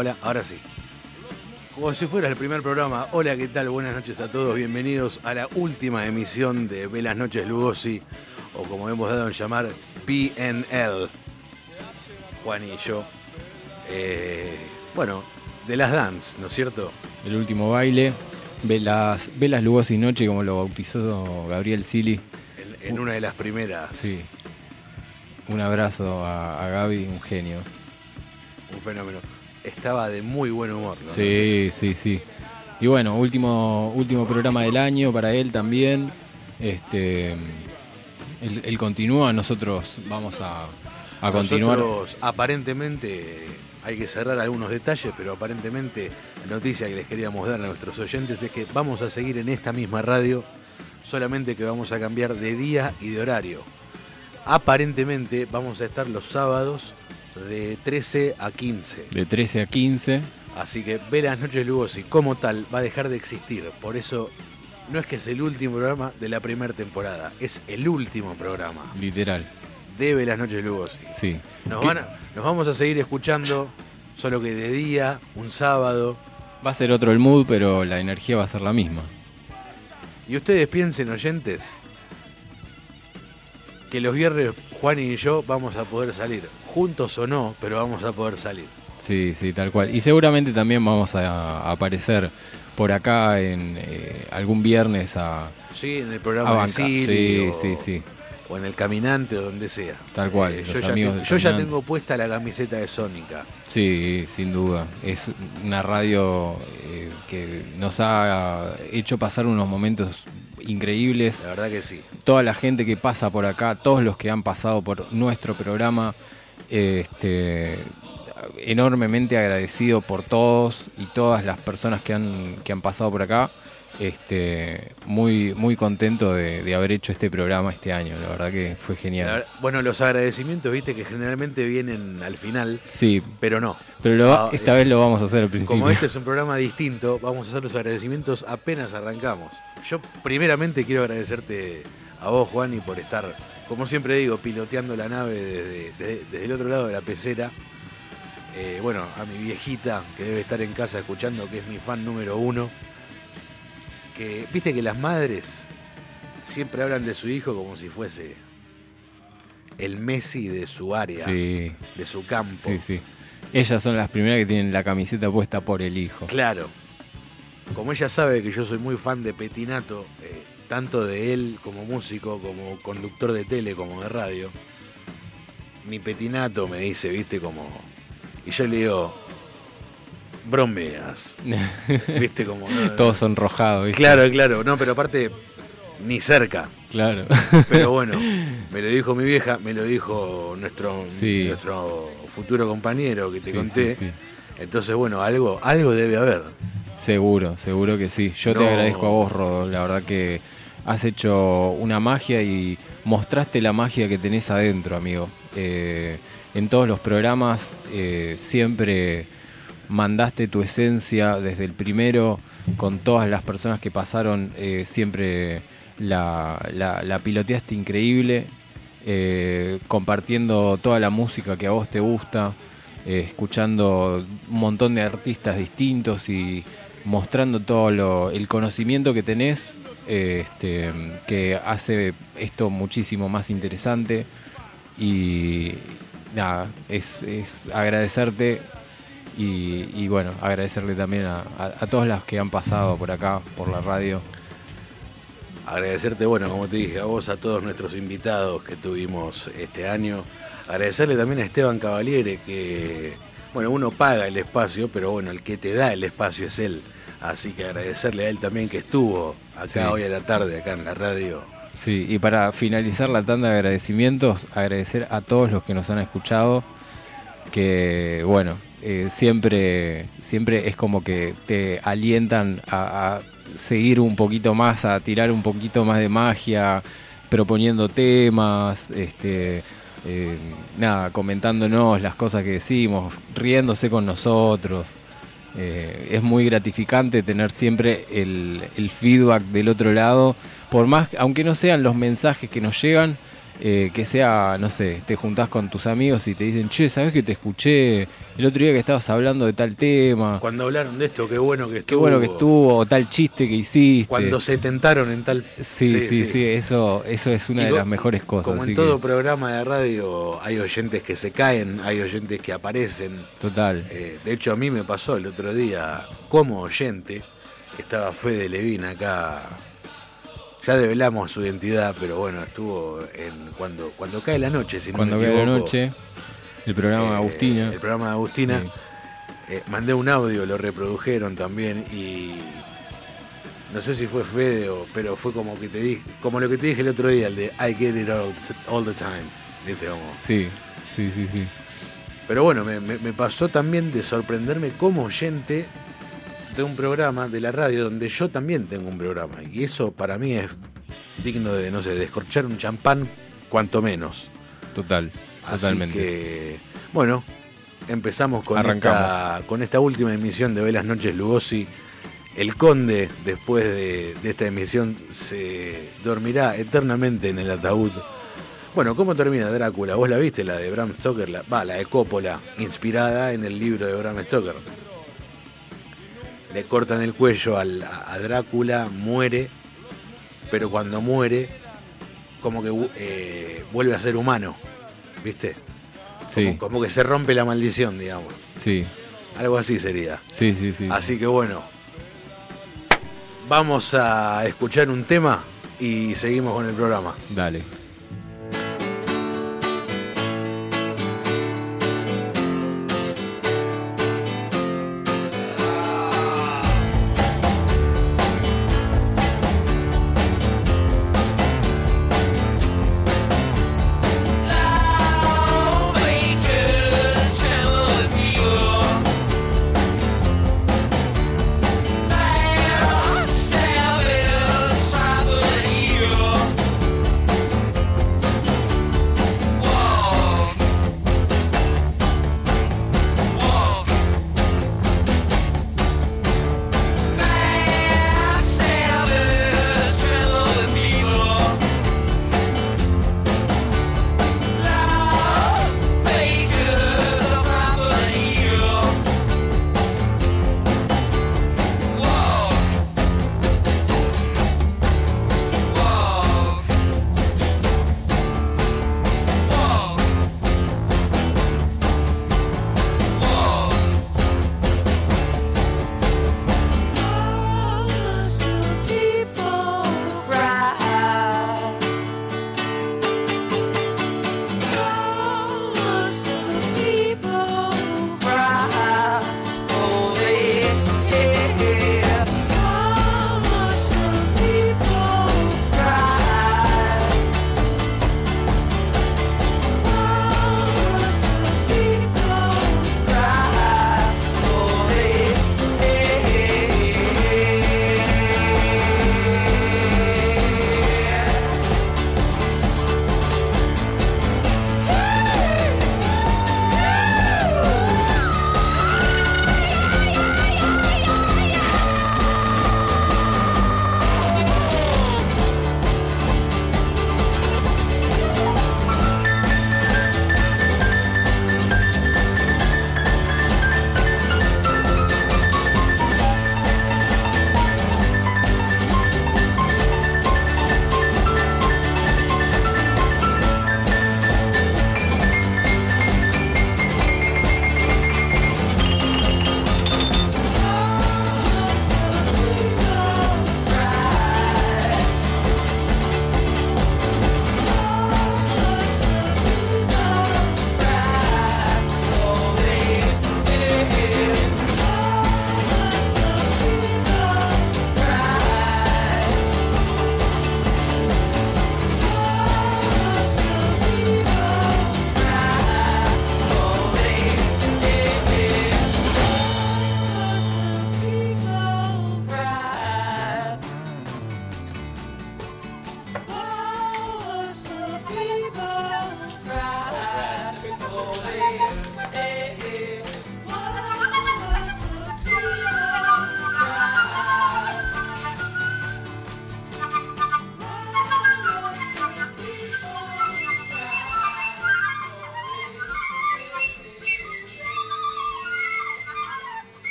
Hola, ahora sí. Como si fuera el primer programa, hola, ¿qué tal? Buenas noches a todos, bienvenidos a la última emisión de Velas Noches Lugosi, o como hemos dado en llamar, PNL. Juan y yo. Eh, bueno, de las dance, ¿no es cierto? El último baile, Velas, Velas Lugosi Noche, como lo bautizó Gabriel Sili. En, una de las primeras. Sí. Un abrazo a, a Gaby, un genio. Un fenómeno estaba de muy buen humor. ¿no? Sí, sí, sí. Y bueno, último, último programa del año para él también. Este, él, continúa, nosotros vamos a, a continuar. Nosotros aparentemente hay que cerrar algunos detalles, pero aparentemente la noticia que les queríamos dar a nuestros oyentes es que vamos a seguir en esta misma radio, solamente que vamos a cambiar de día y de horario. Aparentemente vamos a estar los sábados de 13 a 15. De 13 a 15. Así que Velas Noches Lugosi como tal va a dejar de existir. Por eso no es que es el último programa de la primera temporada, es el último programa. Literal. De Velas Noches Lugosi. Sí. Nos, van nos vamos a seguir escuchando, solo que de día, un sábado. Va a ser otro el mood, pero la energía va a ser la misma. Y ustedes piensen, oyentes, que los viernes Juan y yo vamos a poder salir juntos o no, pero vamos a poder salir. Sí, sí, tal cual. Y seguramente también vamos a, aparecer por acá en eh, algún viernes a... Sí, en el programa Sí, sí, sí. o en el caminante o donde sea. Tal cual, Eh, yo ya, amigos te- del yo ya tengo puesta la camiseta de Sónica. Sí, sin duda. Es una radio eh, que nos ha hecho pasar unos momentos increíbles. La verdad que sí. Toda la gente que pasa por acá, todos los que han pasado por nuestro programa, este, enormemente agradecido por todos y todas las personas que han, que han pasado por acá. Este, muy, muy contento de, de haber hecho este programa este año. La verdad que fue genial. bueno, los agradecimientos, viste, que generalmente vienen al final, Sí, pero no. pero lo- Ah, esta eh, vez lo vamos a hacer al principio. Como este es un programa distinto, vamos a hacer los agradecimientos apenas arrancamos. Yo primeramente quiero agradecerte a vos, Juani, por estar, como siempre digo, piloteando la nave desde, desde- desde el otro lado de la pecera. Eh, bueno, a mi viejita, que debe estar en casa escuchando, que es mi fan número uno. Que, viste que las madres siempre hablan de su hijo como si fuese el Messi de su área, Sí, de su campo. sí, sí. Ellas son las primeras que tienen la camiseta puesta por el hijo. Claro. Como ella sabe que yo soy muy fan de Petinato, eh, tanto de él como músico, como conductor de tele, como de radio, mi Petinato me dice, viste, como... Y yo le digo, bromeas, viste, como... no. Todos sonrojados, ¿viste? Claro, claro, no, pero aparte, ni cerca. Claro. Pero bueno, me lo dijo mi vieja, me lo dijo nuestro, Sí. nuestro futuro compañero que te Sí, conté. sí. Entonces, bueno, algo, algo debe haber. Seguro, seguro que sí. Yo te agradezco a vos, Rodo. La verdad que has hecho una magia y mostraste la magia que tenés adentro, amigo. Eh, en todos los programas eh, siempre mandaste tu esencia desde el primero, con todas las personas que pasaron, eh, siempre la, la- la piloteaste increíble, compartiendo toda la música que a vos te gusta, escuchando un montón de artistas distintos y mostrando todo lo- el conocimiento que tenés, este, que hace esto muchísimo más interesante. Y nada, es, agradecerte y, y bueno, agradecerle también a, a, a todos los que han pasado por acá, por la radio. Agradecerte, bueno, como te dije, a vos, a todos nuestros invitados que tuvimos este año. Agradecerle también a Esteban Cavaliere, que, bueno, uno paga el espacio, pero bueno, el que te da el espacio es él. Así que agradecerle a él también que estuvo acá Sí. hoy a la tarde, acá en la radio. Sí, y para finalizar la tanda de agradecimientos, agradecer a todos los que nos han escuchado, que bueno, eh, siempre, siempre es como que te alientan a, a seguir un poquito más, a tirar un poquito más de magia, proponiendo temas, este, eh, nada, comentándonos las cosas que decimos, riéndose con nosotros. Eh, es muy gratificante tener siempre el, el feedback del otro lado, por más, aunque no sean los mensajes que nos llegan, eh, que sea, no sé, te juntás con tus amigos y te dicen, che, ¿sabes que te escuché el otro día que estabas hablando de tal tema? Cuando hablaron de esto, qué bueno que Qué estuvo. bueno que estuvo, o tal chiste que hiciste. Cuando se tentaron en tal... Sí, sí, sí, eso, eso es una Y de las mejores cosas. Como en que- todo programa de radio hay oyentes que se caen, hay oyentes que aparecen. Total. Eh, de hecho, a mí me pasó el otro día, como oyente, que estaba Fede Levín acá. Ya develamos su identidad, pero bueno, estuvo en cuando cuando cae la noche, si no Cuando me cae la noche, el programa de eh, Agustina. El programa de Agustina. Sí. Eh, mandé un audio, lo reprodujeron también y no sé si fue Fede o, pero fue como que te dije, como lo que te dije el otro día, el de I get it all, all the time. ¿Viste? Como- Sí, sí, sí, sí. Pero bueno, me, me- me pasó también de sorprenderme como oyente de un programa de la radio donde yo también tengo un programa. Y eso para mí es digno de, no sé, de escorchar un champán, cuanto menos. Total, Así totalmente. que, bueno, empezamos con Arrancamos. esta, con esta última emisión de Velas Noches Lugosi. El conde, después de, de esta emisión, se dormirá eternamente en el ataúd. Bueno, ¿cómo termina Drácula? ¿Vos la viste, la de Bram Stoker? La, va, la de Coppola, inspirada en el libro de Bram Stoker. Le cortan el cuello al- a, Drácula, muere, pero cuando muere, como que eh, vuelve a ser humano, ¿viste? Sí, Como, como que se rompe la maldición, digamos. sí, Algo así sería. sí, sí, sí. Así que bueno, vamos a escuchar un tema y seguimos con el programa. Dale.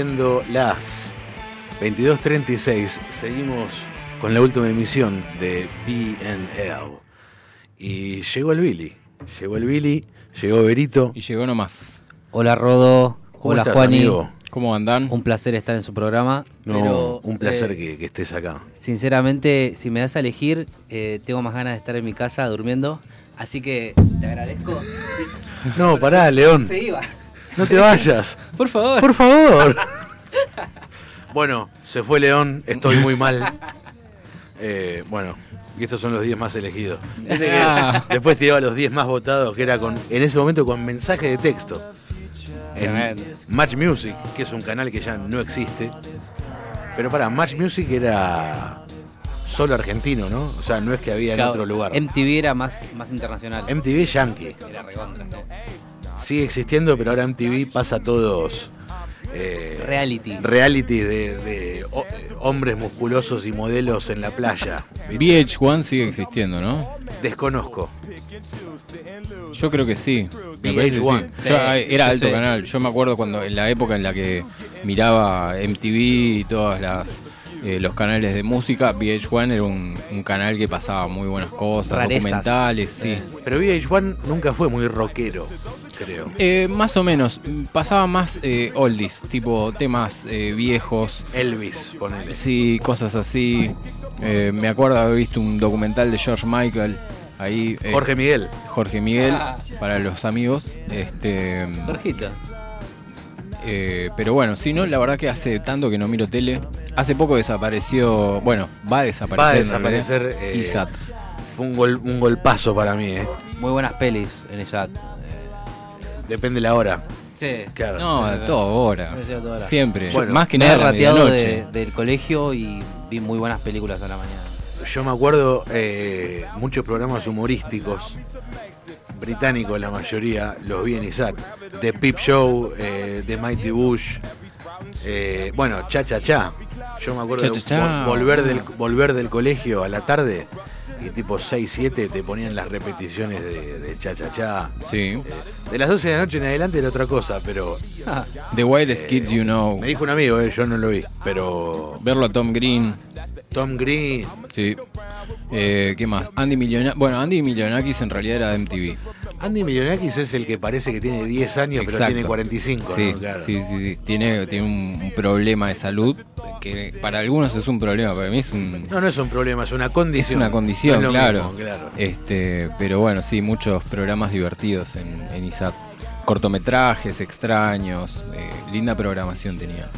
Siendo las 22.36, seguimos con la última emisión de BNL. Y llegó el Billy. Llegó el Billy, llegó Berito. Y llegó nomás. Hola Rodo, ¿Cómo hola estás, Juani. amigo? ¿Cómo andan? Un placer estar en su programa. No, pero, un placer eh, que, que estés acá. Sinceramente, si me das a elegir, eh, tengo más ganas de estar en mi casa durmiendo. Así que te agradezco. No, pará, León. Se iba. No te vayas. Por favor. Por favor. Bueno, se fue León, estoy muy mal. Eh, bueno, y estos son los 10 más elegidos. Ah. Después tiraba los 10 más votados, que era con en ese momento con mensaje de texto. En. Match Music, que es un canal que ya no existe. Pero para, Match Music era solo argentino, ¿no? O sea, no es que había en Claro, otro lugar. MTV era más, más internacional. MTV Yankee. era recontra, sí. Sigue existiendo, pero ahora MTV pasa a todos. eh, Reality. reality de, de eh, hombres musculosos y modelos en la playa. ¿viste? VH1 sigue existiendo, ¿no? Desconozco. Yo creo que sí. Me VH1. parece que sí. Sí, Yo, ah, era alto sí. canal. Yo me acuerdo cuando en la época en la que miraba MTV y todas las eh, los canales de música, VH1 era un, un canal que pasaba muy buenas cosas, Rarezas. documentales, sí. Pero VH1 nunca fue muy rockero, creo. Eh, más o menos, pasaba más eh, oldies, tipo temas eh, viejos, Elvis, ponele. sí, cosas así. Eh, me acuerdo haber visto un documental de George Michael, ahí. eh, Jorge Miguel. Jorge Miguel, Ah. para los amigos. Este, Jorgito. eh, pero bueno, si no, la verdad que hace tanto que no miro tele. Hace poco desapareció, bueno, va a desaparecer. Va a desaparecer, eh, ISAT. Fue un, gol, un golpazo para mí, ¿eh? Muy buenas pelis en el Depende la hora. Sí. Claro. No, a toda hora. Sí, sí, a toda hora. Siempre. Bueno, más que me nada he rateado de- del colegio y vi muy buenas películas a la mañana. Yo me acuerdo eh, muchos programas humorísticos británicos, la mayoría, los vi en ISAT. The Peep Show, eh, The Mighty Bush. eh, bueno, Cha Cha Cha. Yo me acuerdo Cha de Cha Cha. vol- volver, del, volver del colegio a la tarde y tipo 6, 7 te ponían las repeticiones de, de Cha Cha Cha. Sí. De las 12 de la noche en adelante era otra cosa, pero The Wildest Kids You Know. me dijo un amigo, eh, yo no lo vi, pero Verlo a Tom Green. Tom Green, Sí. Eh, ¿Qué más? Andy Millona Bueno, Andy Millonakis en realidad era de MTV. Andy Milonakis es el que parece que tiene 10 años, pero tiene 45, Sí, ¿no? Claro. sí, sí, sí. Tiene, tiene un, problema de salud que para algunos es un problema, para mí es un, No, no es un problema, es una es condición. una condición, No es claro. mismo, claro. Este, pero bueno, sí, muchos programas divertidos en, en ISAT. Cortometrajes extraños, eh, linda programación tenía.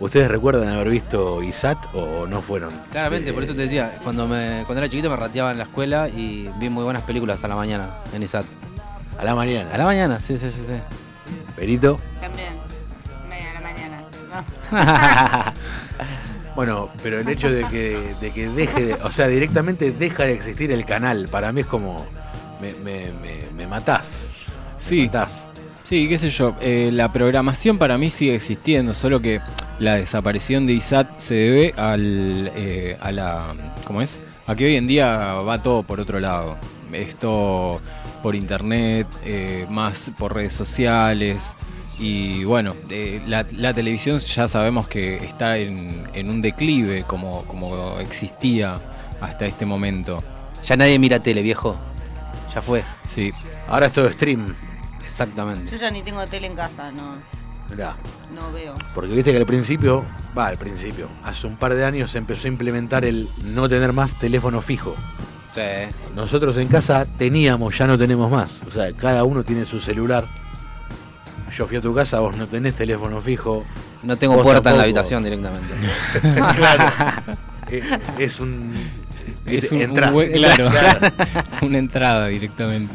¿Ustedes recuerdan haber visto ISAT o no fueron? Claramente, Eh, por eso te decía, cuando me cuando era chiquito me rateaba en la escuela y vi muy buenas películas a la mañana en ISAT. A la mañana. A la mañana, sí, sí, sí, sí. Perito. También, media de la mañana. No. Bueno, pero el hecho de que, de que deje de. O sea, directamente deja de existir el canal. Para mí es como. Me, me, me, me matás. Me Sí, matás. sí, qué sé yo. eh, la programación para mí sigue existiendo, solo que la desaparición de ISAT se debe al, eh, a la. ¿Cómo es? A que hoy en día va todo por otro lado. Esto por internet, eh, más por redes sociales. Y bueno, eh, la, la televisión ya sabemos que está en, en un declive como, como existía hasta este momento. Ya nadie mira tele, viejo. Ya fue. Sí, Ahora es todo stream. Exactamente. Yo ya ni tengo tele en casa, no, Mirá. no veo. Porque viste que al principio, va al principio, hace un par de años se empezó a implementar el no tener más teléfono fijo. Sí. Nosotros en casa teníamos, ya no tenemos más. O sea, cada uno tiene su celular. Yo fui a tu casa, vos no tenés teléfono fijo. No tengo puerta en la habitación directamente. claro. Eh, Es un. es un, entra- un buen- claro, Claro. una entrada directamente.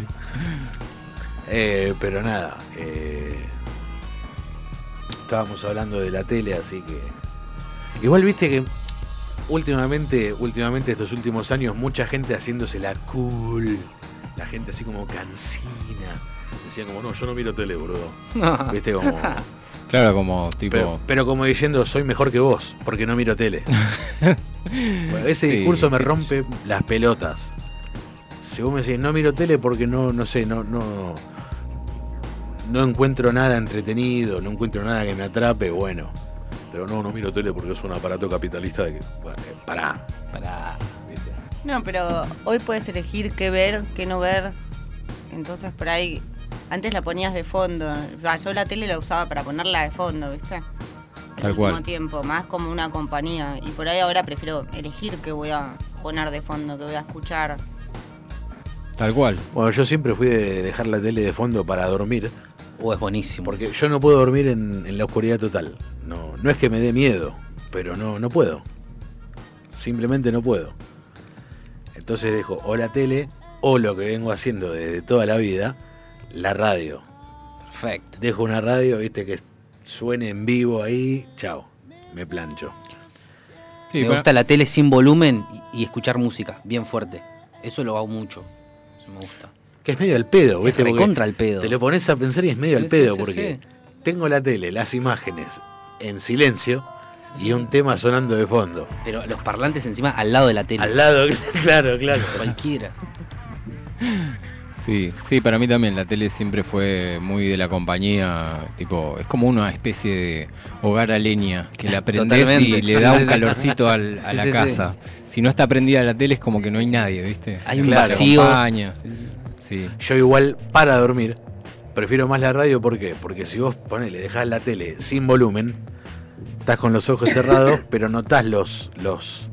Eh, pero nada. eh, estábamos hablando de la tele, así que. Igual viste que últimamente, últimamente estos últimos años, mucha gente haciéndose la cool. La gente así como cansina. Decían como, no, yo no miro tele, boludo. Viste como. Claro, como tipo. Pero, pero como diciendo, soy mejor que vos, porque no miro tele. Bueno, ese Sí, discurso me rompe las pelotas. Si vos me decís, no miro tele porque no, no sé, no, no, no encuentro nada entretenido, no encuentro nada que me atrape, bueno. Pero no, no miro tele porque es un aparato capitalista de que. Bueno, eh, pará. Para... ¿viste? No, pero hoy puedes elegir qué ver, qué no ver. Entonces por ahí, antes la ponías de fondo. Yo la tele la usaba para ponerla de fondo, ¿viste? Tal cual. tiempo, más como una compañía. Y por ahí ahora prefiero elegir qué voy a poner de fondo, qué voy a escuchar. Tal cual. Bueno, yo siempre fui de dejar la tele de fondo para dormir. Oh, es buenísimo. Porque yo no puedo dormir en, en la oscuridad total. No, no es que me dé miedo, pero no, no puedo. Simplemente no puedo. Entonces dejo o la tele o lo que vengo haciendo desde toda la vida, la radio. Perfecto. Dejo una radio, viste, que suene en vivo ahí, chao, me plancho. Sí, me para- gusta la tele sin volumen y, y escuchar música, bien fuerte. Eso lo hago mucho. Eso me gusta. Que es medio al pedo, viste. recontra al pedo. Te lo pones a pensar y es medio Sí, al pedo, sí, sí, porque sí. tengo la tele, las imágenes en silencio y un tema sonando de fondo. Pero los parlantes encima al lado de la tele. Al lado, claro, claro. Cualquiera. Sí, sí, para mí también la tele siempre fue muy de la compañía, tipo, es como una especie de hogar a leña, que la prendés Totalmente. y le da un calorcito al- a la Sí, sí, casa. Si no está prendida la tele es como que no hay nadie, ¿viste? Hay un Claro, vacío. Sí, Yo igual, para dormir, prefiero más la radio, ¿por qué? Porque si vos ponele, dejás la tele sin volumen, estás con los ojos cerrados, pero notás los, los,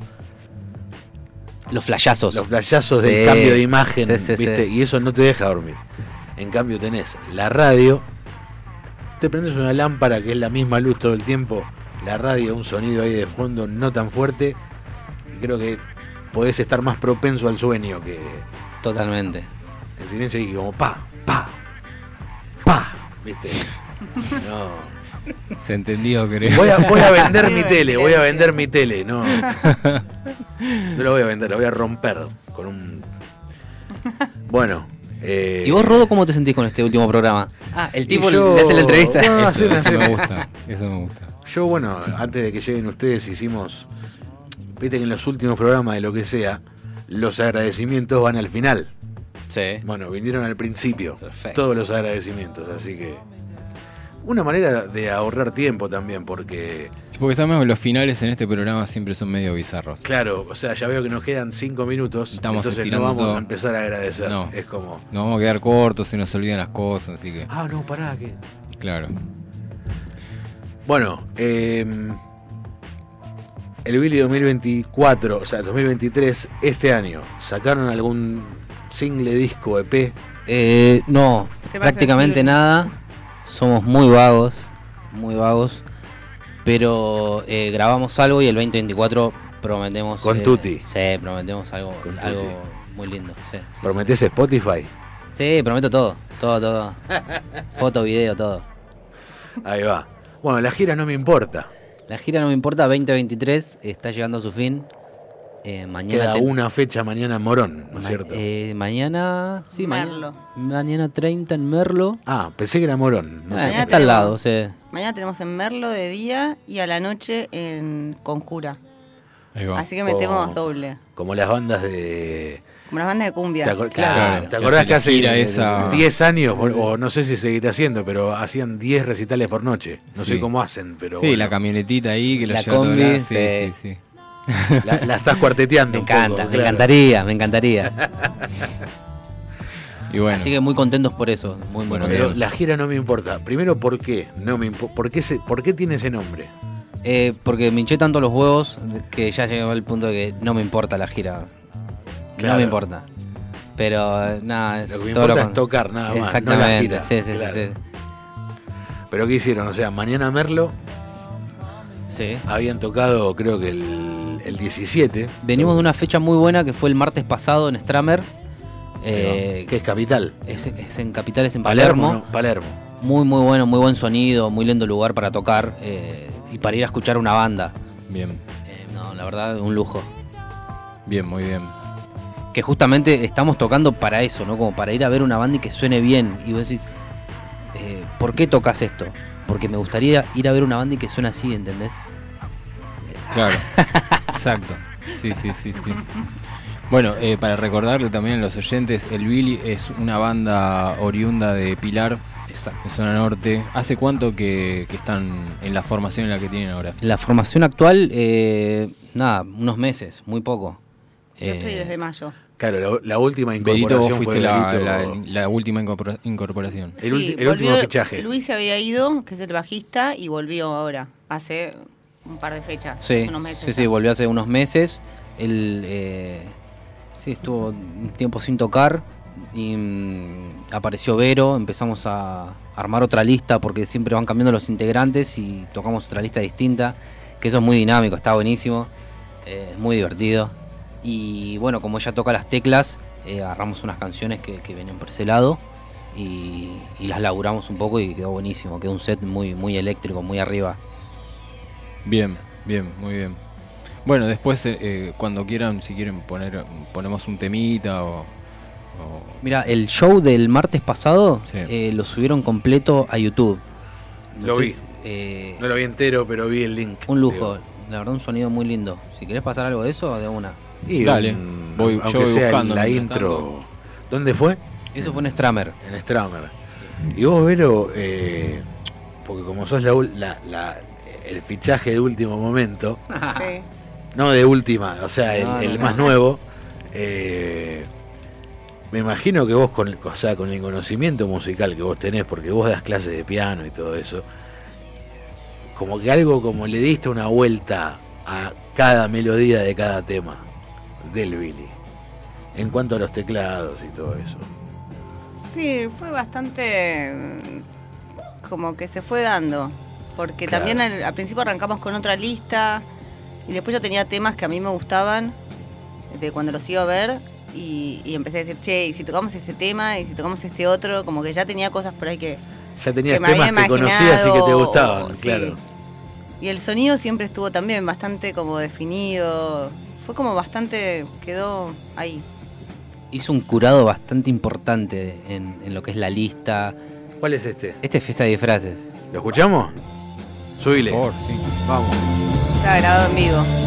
Los flashazos. los flashazos Sí. del cambio de imagen, Sí, ¿viste? Y eso no te deja dormir. En cambio tenés la radio, te prendes una lámpara que es la misma luz todo el tiempo, la radio, un sonido ahí de fondo no tan fuerte, y creo que podés estar más propenso al sueño que Totalmente. El silencio y como pa, pa, pa, ¿viste? No. se entendió, creo. Voy a, voy a vender mi en tele, voy a vender mi tele, no. No lo voy a vender, lo voy a romper con un. Bueno. eh, ¿Y vos, Rodo, cómo te sentís con este último programa? Ah, el tipo yo- le hace la entrevista. No, Eso, sí. me gusta, eso me gusta. Yo, bueno, antes de que lleguen ustedes, hicimos. Viste que en los últimos programas de lo que sea, los agradecimientos van al final. Sí. Bueno, vinieron al principio. Perfecto. Todos los agradecimientos, así que. Una manera de ahorrar tiempo también, porque. Y Porque sabemos que los finales en este programa siempre son medio bizarros. Claro, o sea, ya veo que nos quedan cinco minutos, Estamos entonces no vamos todo. a empezar a agradecer. No. Es como. Nos vamos a quedar cortos, se nos olvidan las cosas, así que, Ah, no, pará, que. claro. Bueno, eh, el Billy 2024, o sea, 2023, este año, ¿sacaron algún single, disco, EP? Eh, no, Te prácticamente nada. Somos muy vagos, muy vagos. Pero eh, grabamos algo y el 2024 prometemos. Con eh, Tuti. Sí, prometemos algo, Con algo muy lindo. Sí, sí, ¿Prometés Spotify? Sí, prometo todo, todo, todo. Foto, video, todo. Ahí va. Bueno, la gira no me importa. La gira no me importa, 2023 está llegando a su fin. Eh, mañana Queda ten- una fecha mañana en Morón, ¿no es ma- cierto? eh, mañana, sí, Merlo. mañana, mañana 30 en Merlo. Ah, pensé que era Morón. No Ah, sé. Mañana está al lado, tenemos- sí. Mañana tenemos en Merlo de día y a la noche en Conjura. Ahí va. Así que metemos Oh. doble. Como las bandas de... Como las bandas de cumbia. ¿Te, Claro. claro, ¿te acordás que hace gira esa- 10 años, o, o no sé si seguirá haciendo, pero hacían 10 recitales por noche? No sé cómo hacen, pero sí, bueno, la camionetita ahí que La lleva todo combi, sí. sí, sí. La, la estás cuarteteando Me un poco, encanta, me claro. encantaría, me encantaría. Y bueno, Así que muy contentos por eso, muy, Bueno, Pero la gira no me importa. Primero, ¿por qué? No me ¿por, qué se- ¿Por qué tiene ese nombre? Eh, porque me hinché tanto los huevos que ya llegó al punto de que no me importa la gira. Claro. No me importa. Pero eh, nada, es Lo que me todo importa es tocar, nada más, no la Exactamente, gira. sí, sí, Claro. sí, ¿Pero qué hicieron? O sea, mañana Merlo sí. Sí. habían tocado, creo que el, el 17. Venimos de una fecha muy buena que fue el martes pasado en Stramer. Eh, que es capital. es, es en Capitales, en Palermo. ¿no? Palermo. Muy, muy bueno, muy buen sonido, muy lindo lugar para tocar eh, y para ir a escuchar una banda. bien, Eh, no, la verdad, un lujo. bien, muy bien. Que justamente estamos tocando para eso, ¿no? Como para ir a ver una banda y que suene bien. Y vos decís, ¿por qué tocas esto? Porque me gustaría ir a ver una banda y que suene así, ¿entendés? Claro, exacto. Sí, sí, sí, sí. Bueno, eh, para recordarle también a los oyentes, el Billy es una banda oriunda de Pilar Exacto. en zona norte. ¿Hace cuánto que, que están en la formación en la que tienen ahora? La formación actual, eh, nada, unos meses, muy poco. Yo estoy Eh, desde mayo. Claro, la, la última Berito, vos incorporación fue fuiste la, la- la última incorpora- incorporación. El ulti- el último fichaje. Luis se había ido, que es el bajista, y volvió ahora, hace un par de fechas, Sí, hace unos meses. sí, sí, volvió hace unos meses. Él eh, sí, estuvo un tiempo sin tocar y mm, apareció Vero. Empezamos a armar otra lista porque siempre van cambiando los integrantes y tocamos otra lista distinta. Que eso es muy dinámico, está buenísimo, eh, es muy divertido. Y bueno, como ella toca las teclas, eh, agarramos unas canciones que, que venían por ese lado y, y las laburamos un poco y quedó buenísimo. Quedó un set muy, muy eléctrico, muy arriba. Bien, bien, muy bien. Bueno, después eh, eh, cuando quieran, si quieren poner, ponemos un temita o... o- Mira, el show del martes pasado Sí. eh, lo subieron completo a YouTube. Lo sé, vi. eh, No lo vi entero, pero vi el link. un lujo, Digo. la verdad un sonido muy lindo. Si querés pasar algo de eso, de una. Y Dale, un- voy- yo aunque voy sea buscando la intro. ¿Dónde fue? Eso fue en Stramer. En Stramer. Y vos, Vero, eh, porque como sos la, ul- la- la- el fichaje de último momento, Sí. no de última, o sea, el, No, no, el no. más nuevo, eh, me imagino que vos, con, o sea, con el conocimiento musical que vos tenés, porque vos das clases de piano y todo eso, como que algo como le diste una vuelta a cada melodía de cada tema del Billy, en cuanto a los teclados y todo eso. Sí, fue bastante mm, como que se fue dando. Porque Claro. también al, al principio arrancamos con otra lista y después yo tenía temas que a mí me gustaban de cuando los iba a ver y, y empecé a decir, che, y si tocamos este tema y si tocamos este otro, como que ya tenía cosas por ahí que, Ya tenías que me temas había que conocías y que te gustaban, o- sí. claro. Y el sonido siempre estuvo también bastante como definido. Fue como bastante, quedó ahí. Hizo un curado bastante importante en, en lo que es la lista. ¿Cuál es este? Este es fiesta de disfraces. ¿Lo escuchamos? Subile. Por favor, sí. Vamos. Está grabado en vivo.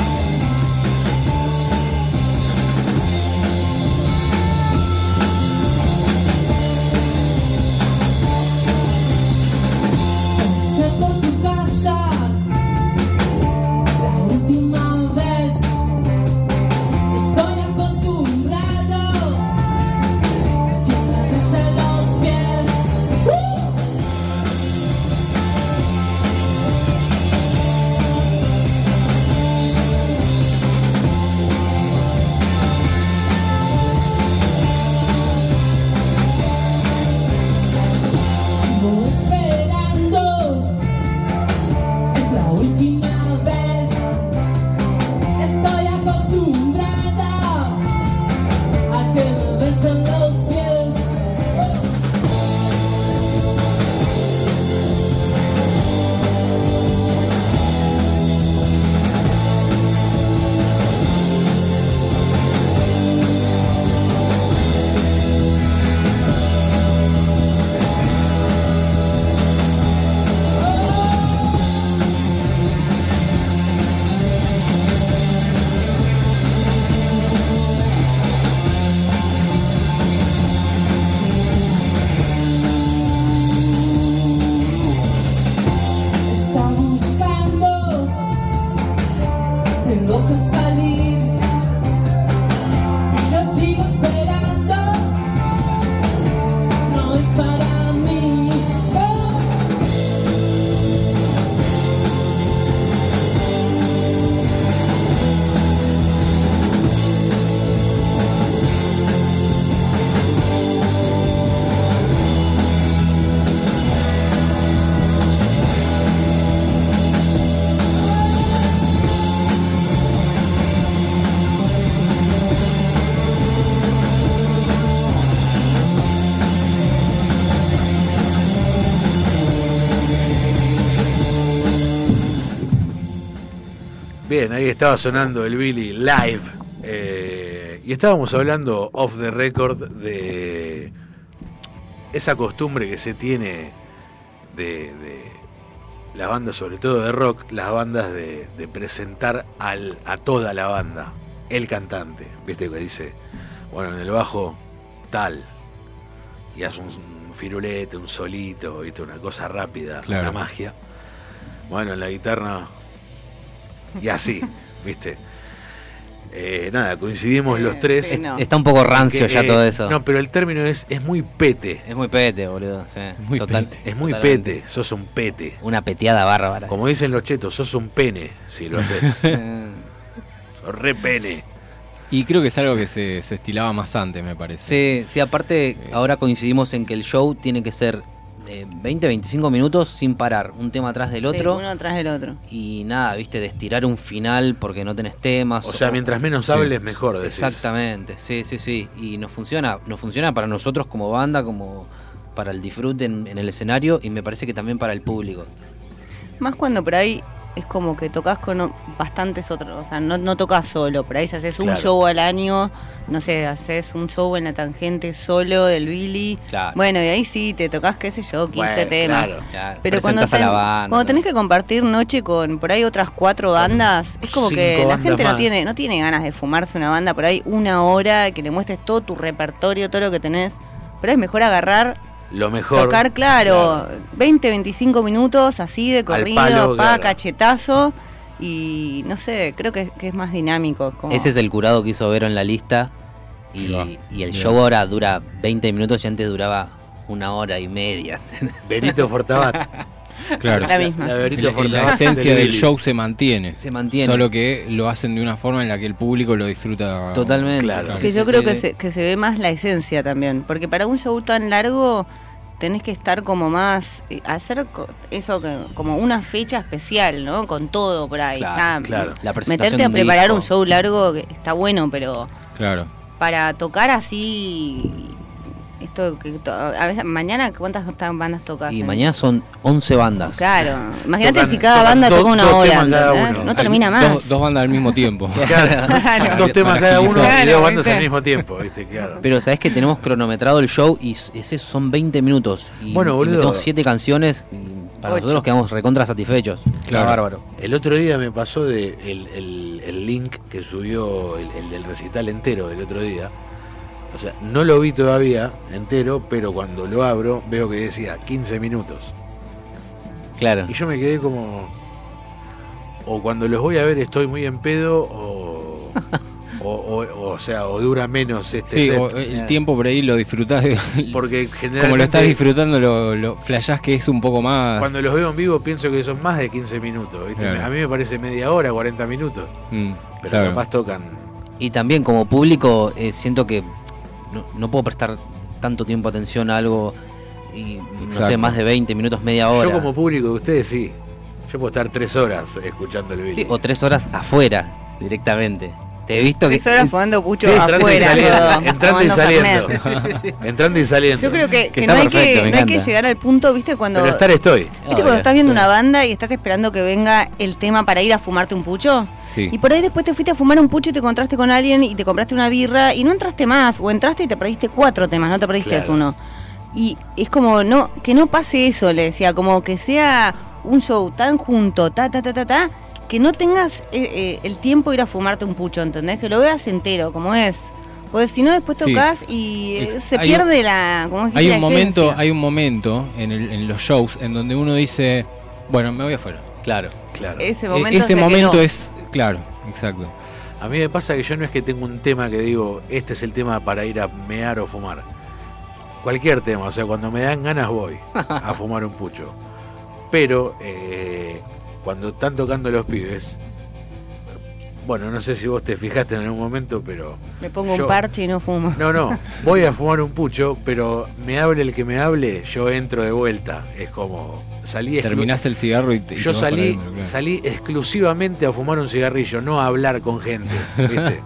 Bien, ahí estaba sonando el Billy live. eh, y estábamos hablando off the record de esa costumbre que se tiene de, de las bandas, sobre todo de rock, las bandas de, de presentar al, a toda la banda, el cantante. ¿Viste que dice? Bueno, en el bajo, tal. Y hace un, firulete, un solito, ¿viste? una cosa rápida, Claro. una magia. Bueno, en la guitarra y así, ¿viste? Eh, nada, coincidimos los tres. no. Está un poco rancio que, ya eh, todo eso. No, pero el término es, es muy pete. Es muy pete, boludo. sí, Muy total- pete. Es muy totalmente. pete, sos un pete. Una peteada bárbara. Como dicen los chetos, sos un pene si lo haces. Eh, sos re pene. Y creo que es algo que se, se estilaba más antes, me parece. Sí, sí, aparte ahora coincidimos en que el show tiene que ser de 20, 25 minutos sin parar, un tema atrás del Sí, otro. uno atrás del otro. Y nada, viste, de estirar un final porque no tenés temas. O sea, mientras menos Sí. hables, mejor decís. Exactamente, sí, sí, sí. Y nos funciona, nos funciona para nosotros como banda, como para el disfrute en, en el escenario y me parece que también para el público. Más cuando por ahí es como que tocas con bastantes otros, o sea, no, no tocas solo, por ahí si haces un show al año, no sé, haces un show en la tangente solo del Billy. Claro. Bueno, y ahí sí, te tocas, qué sé yo, 15 Bueno, temas. claro. Claro, Pero cuando, ten- banda, cuando tenés que compartir noche con por ahí otras cuatro bandas, es como que la gente no tiene, no tiene ganas de fumarse una banda por ahí una hora, que le muestres todo tu repertorio, todo lo que tenés. Pero es mejor agarrar, Lo mejor. tocar, claro, 20, 25 minutos así de corrido, palo, pa, claro. cachetazo. Y no sé, creo que, que es más dinámico. como- Ese es el curado que hizo Vero en la lista. Y, y el Bien. show ahora dura 20 minutos y antes duraba una hora y media. Benito Fortabat. Claro. La misma. La La, esencia del show se mantiene. Se mantiene. Solo que lo hacen de una forma en la que el público lo disfruta. Totalmente. Claro. Que yo creo que se, que se ve más la esencia también. Porque para un show tan largo tenés que estar como más. eh, hacer co- eso como una fecha especial, ¿no? Con todo por ahí. Claro, ya, claro. La presentación Meterte a preparar disco. un show largo que está bueno, pero Claro. para tocar así. Esto que to- a veces mañana cuántas ta- bandas tocas Y mañana son 11 bandas. claro imagínate si cada tocan banda dos- toca una dos hora temas cada ¿entendés? uno. no termina más Dos, dos bandas al mismo tiempo. Claro. Dos temas cada uno y dos bandas ¿viste? al mismo tiempo, ¿viste? Claro. Pero sabes que tenemos cronometrado el show y ese son 20 minutos. Y, Bueno, y boludo. metemos 7 canciones y para Ocho. nosotros quedamos recontra satisfechos. Claro. bárbaro. El otro día me pasó de el, el- el link que subió el, el del recital entero del otro día. O sea, no lo vi todavía entero, pero cuando lo abro veo que decía 15 minutos. Claro. Y yo me quedé como. O cuando los voy a ver estoy muy en pedo, o. o, o- o sea, o dura menos este Sí, set. o el tiempo por ahí lo disfrutás. de- porque generalmente. como lo estás disfrutando, lo, lo flashás que es un poco más. Cuando los veo en vivo pienso que son más de 15 minutos. ¿viste? Claro. A mí me parece media hora, 40 minutos. Mm, Pero claro. capaz tocan. Y también como público eh, siento que no, no puedo prestar tanto tiempo atención a algo y no sé, más de 20 minutos, media hora. Yo como público de ustedes sí. Yo puedo estar tres horas escuchando el Sí, video. o tres horas afuera directamente. Te he visto que... tres horas fumando pucho Sí, entrando y afuera saliendo, entrando y saliendo. Entrando y saliendo. yo creo que, Que que está no, hay perfecto, que me no hay que encanta. llegar al punto viste cuando Pero estar estoy. ¿Viste cuando estás viendo una banda y estás esperando que venga el tema para ir a fumarte un pucho? Sí. Y por ahí después te fuiste a fumar un pucho y te encontraste con alguien y te compraste una birra y no entraste más. O entraste y te perdiste cuatro temas, no te perdiste Claro. uno. Y es como, no que no pase eso, le decía, como que sea un show tan junto, ta, ta, ta, ta, ta, que no tengas eh, eh, el tiempo de ir a fumarte un pucho, ¿entendés? Que lo veas entero, como es. Porque si no, después Sí. tocas y eh, Ex- se hay pierde la. ¿cómo dijiste? Hay La un momento, hay un momento en, el- en los shows en donde uno dice, bueno, me voy afuera. Claro. Claro. Ese E- momento, ese se momento quedó. es, claro, exacto. A mí me pasa que yo no es que tengo un tema que digo, este es el tema para ir a mear o fumar. Cualquier tema, o sea, cuando me dan ganas voy a fumar un pucho. Pero eh, cuando están tocando los pibes, bueno, no sé si vos te fijaste en algún momento, pero Me pongo yo- un parche y no fumo. no, no, voy a fumar un pucho, pero me hable el que me hable, yo entro de vuelta. Es como salí Terminás el cigarro y te y te Yo salí, adentro, claro. salí exclusivamente a fumar un cigarrillo, no a hablar con gente, ¿viste?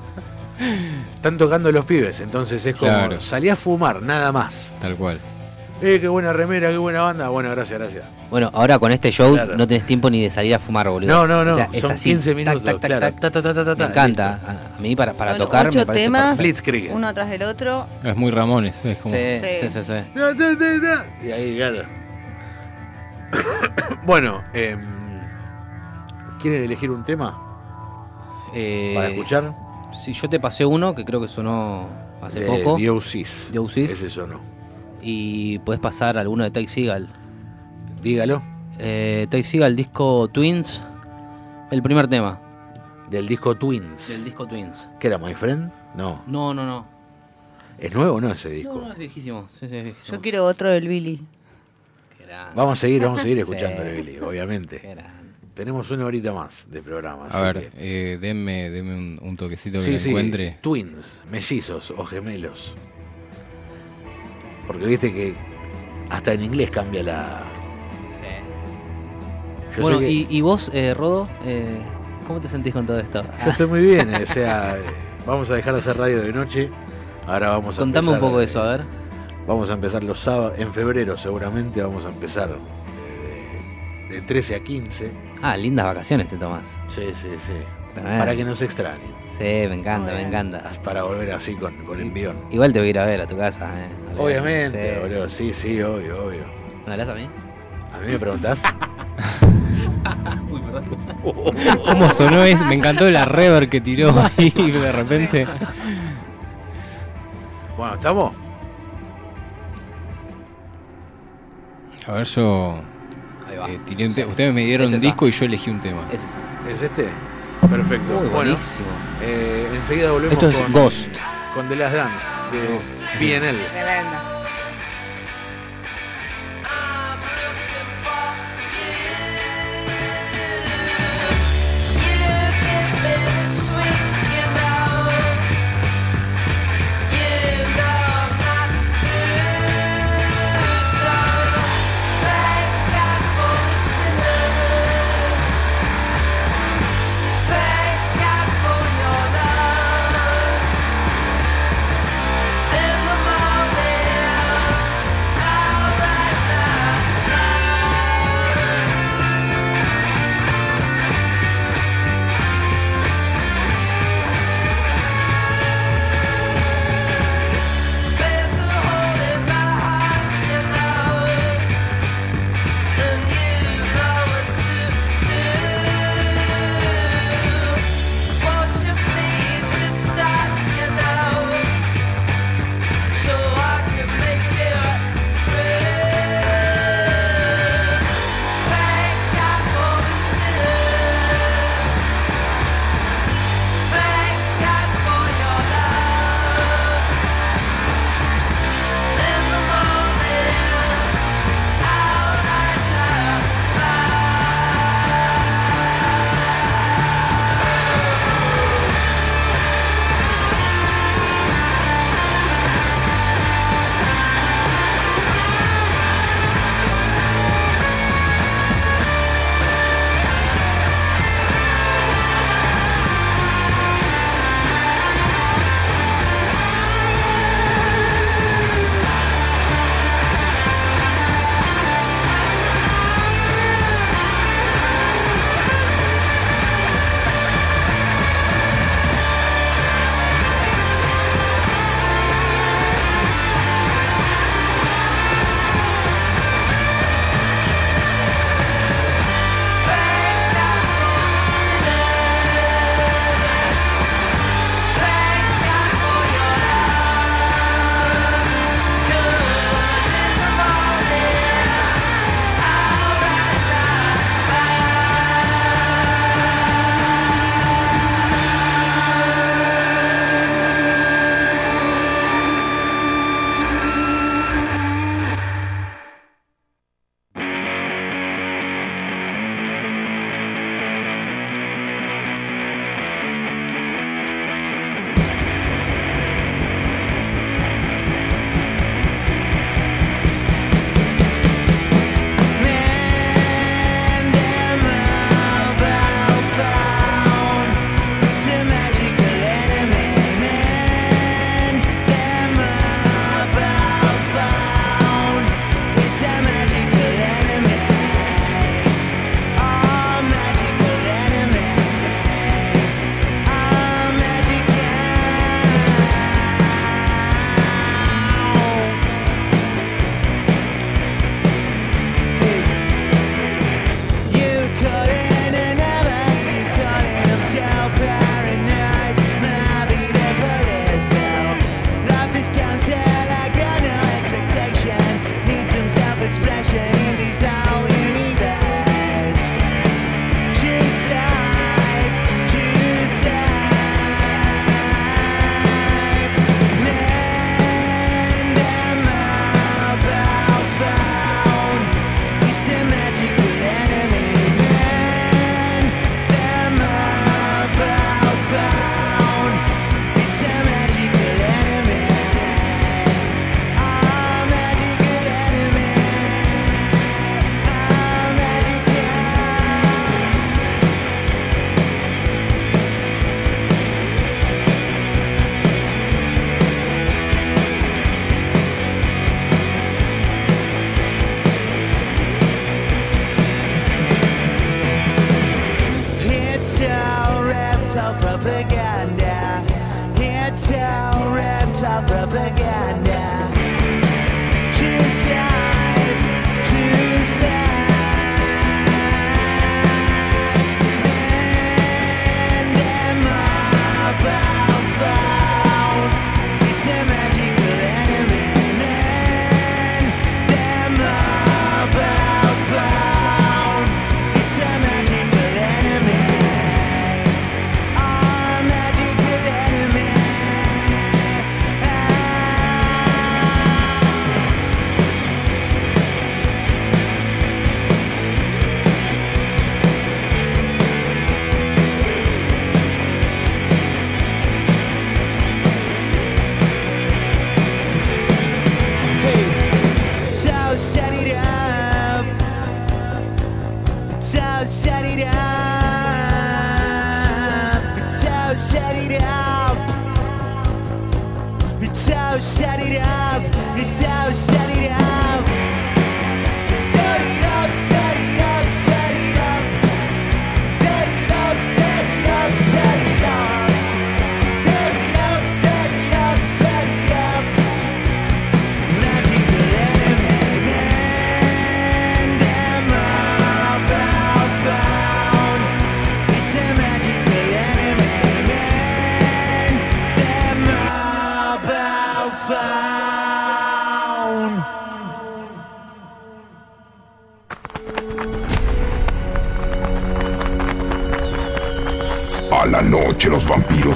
Están tocando los pibes, entonces es como Claro. salí a fumar, nada más. Tal cual. Eh, qué buena remera, qué buena banda. Bueno, gracias, gracias. Bueno, ahora con este show Claro. no tenés tiempo ni de salir a fumar, boludo. No, no, no, O sea, es son así, 15 tac, minutos, tac, tac, claro. tac. Me encanta. A, a mí para, para Son tocar ocho me parece temas. Blitzkrieg. Uno atrás del otro. Es muy Ramones, es como... Sí, Sí. sí, sí. Y ahí, claro. bueno, em, ¿quieren elegir un tema Eh, para escuchar? Sí, yo te pasé uno que creo que sonó hace De poco. OCs. Ese sonó. Y puedes pasar alguno de Ty Seagal. Dígalo. Eh, Ty Seagal, disco Twins, el primer tema Del disco Twins. del disco Twins. ¿Qué era, My Friend? No. No, no, no. ¿Es nuevo o no ese disco? No, no, es viejísimo. Sí, sí, es viejísimo. Yo quiero otro del Billy. Qué grande, Vamos a seguir, vamos a seguir Sí. escuchándole, Billy, qué obviamente. grande. Tenemos una horita más de programa. A ver, que- eh, denme, denme un, un toquecito que Sí, lo sí, encuentre. twins, mellizos o gemelos. Porque viste que hasta en inglés cambia la... Yo, Bueno, que- y, y vos, eh, Rodo, eh, ¿cómo te sentís con todo esto? yo estoy muy bien, o sea, eh, vamos a dejar de hacer radio de noche. Ahora vamos a Contame un poco de eso, eh, a ver. Vamos a empezar los sábados, en febrero seguramente vamos a empezar eh, de, de 13 a 15. Ah, lindas vacaciones te tomás. Sí, sí, sí. Tremendo. Para que no se extrañen. Sí, me encanta, me encanta. Para volver así con, con envión. Igual te voy a ir a ver a tu casa, eh. Obviamente, Sí. boludo. Sí, sí, obvio, obvio. ¿Me hablas a mí? ¿A mí me preguntás? Uy, perdón. ¿Cómo sonó eso? Me encantó la rever que tiró ahí de repente. bueno, ¿estamos? A ver, yo Ahí va. eh, tiré un te- Ustedes me dieron Es un esa. disco y yo elegí un tema. Es esa. ¿Es este? Perfecto. Uy, bueno, buenísimo. eh, enseguida volvemos Esto es con, Ghost. con The Last Dance de PNL. Tremenda.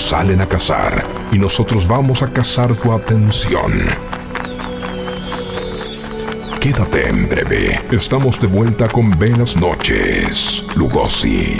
Salen a cazar y nosotros vamos a cazar tu atención. Quédate en breve. Estamos de vuelta con Buenas noches, Lugosi.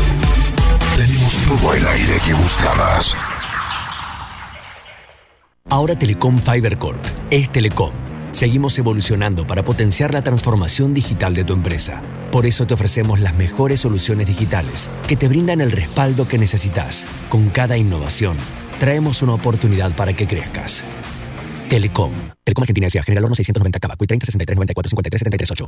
Tenemos todo el aire que buscabas. Ahora Telecom Fiber Corp es Telecom. Seguimos evolucionando para potenciar la transformación digital de tu empresa. Por eso te ofrecemos las mejores soluciones digitales que te brindan el respaldo que necesitas. Con cada innovación, traemos una oportunidad para que crezcas. Telecom. Telecom Argentina. General Horno 690 Cabaco y 30 63 94 53 73 8.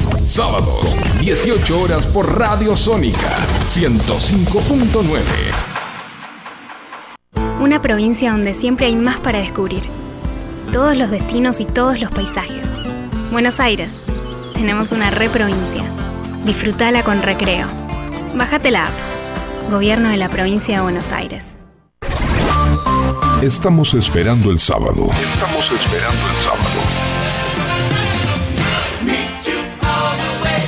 Sábado, 18 horas por Radio Sónica 105.9. Una provincia donde siempre hay más para descubrir. Todos los destinos y todos los paisajes. Buenos Aires. Tenemos una reprovincia. Disfrutala con recreo. Bájate la app. Gobierno de la provincia de Buenos Aires. Estamos esperando el sábado. Estamos esperando el sábado.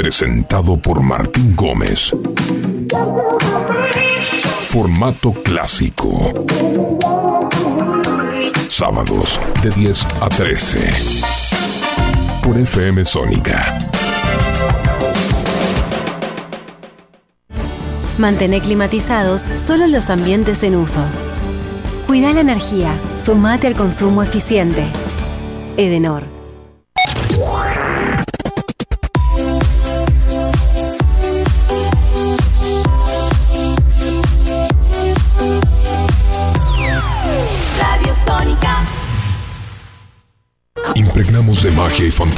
Presentado por Martín Gómez. Formato clásico. Sábados de 10 a 13. Por FM Sónica. Mantener climatizados solo los ambientes en uso. Cuida la energía. Sumate al consumo eficiente. Edenor.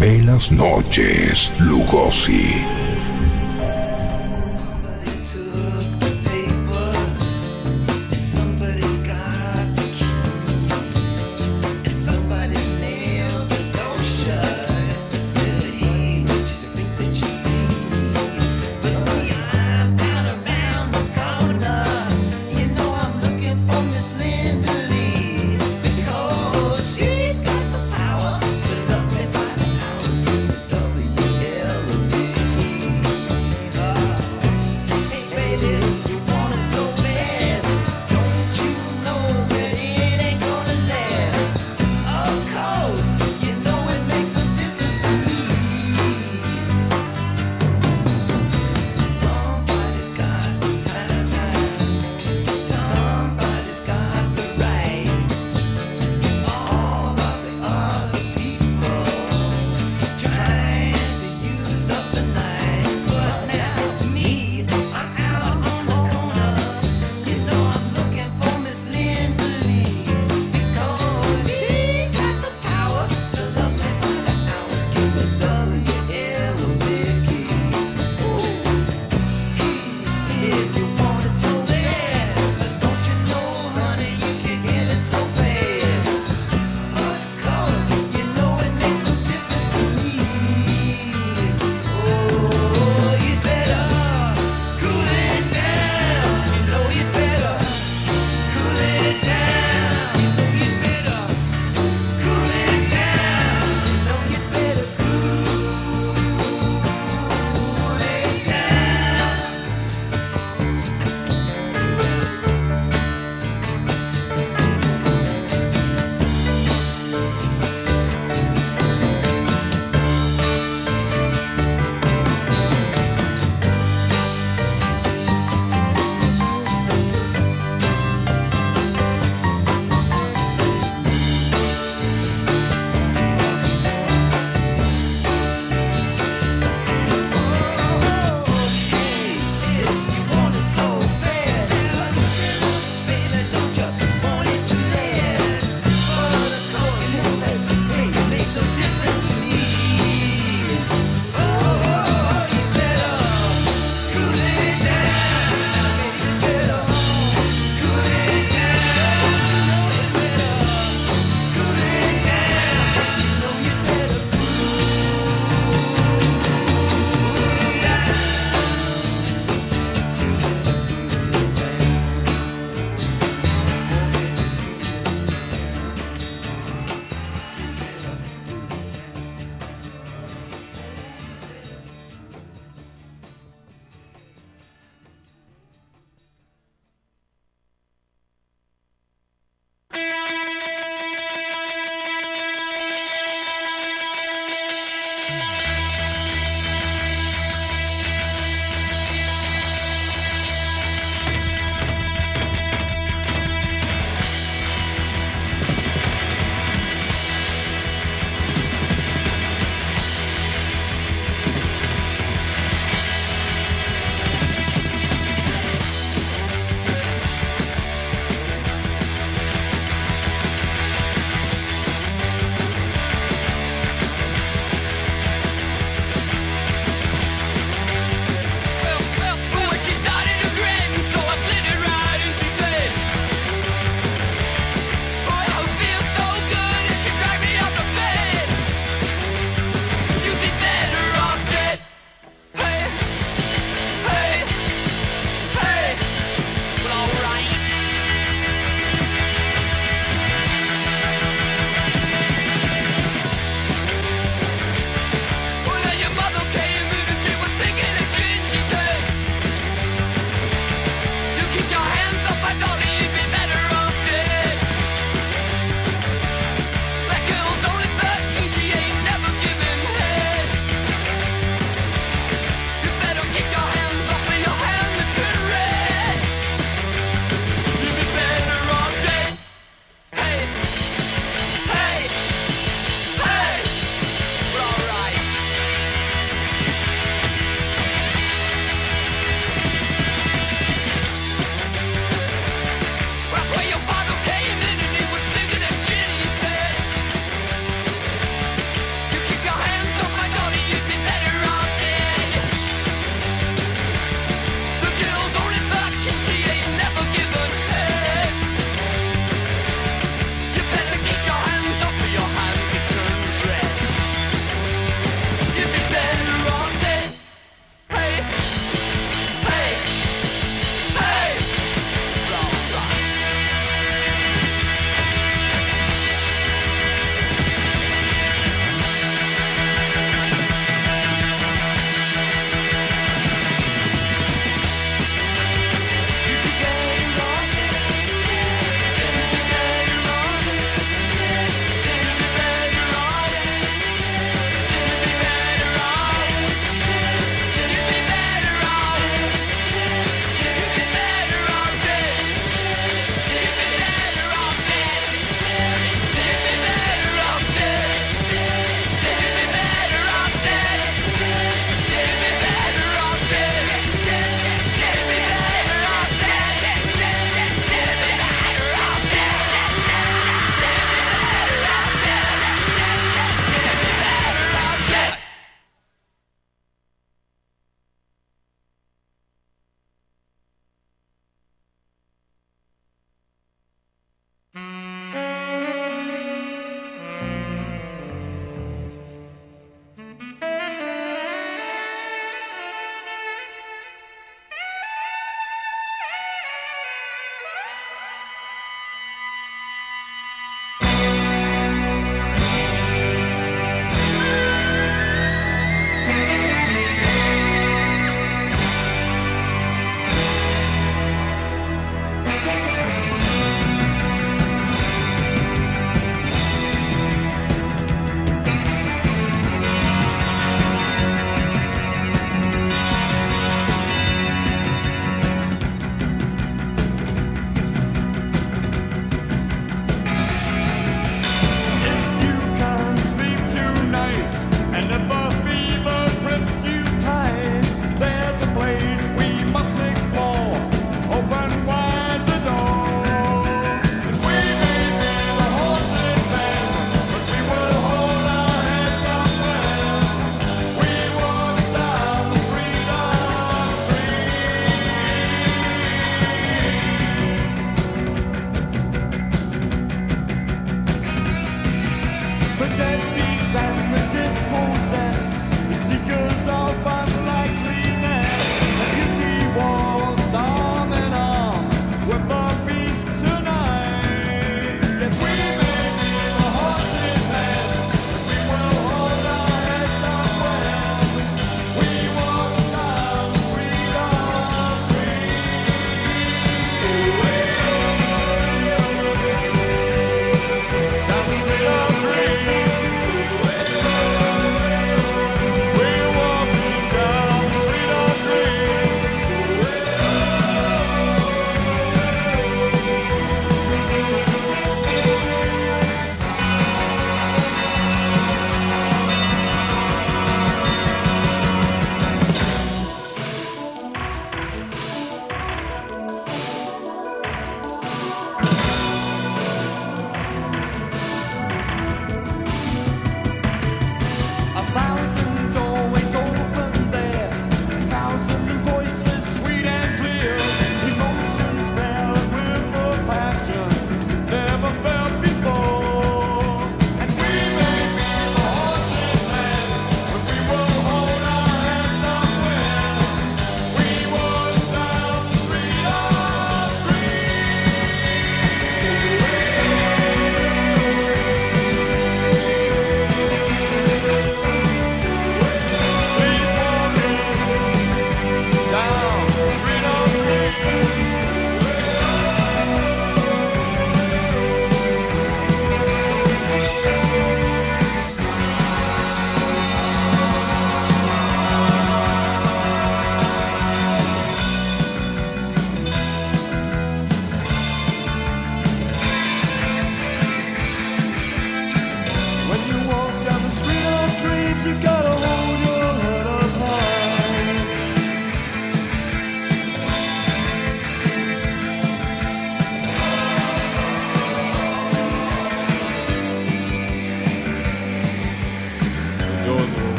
Ve las noches, Lugosi.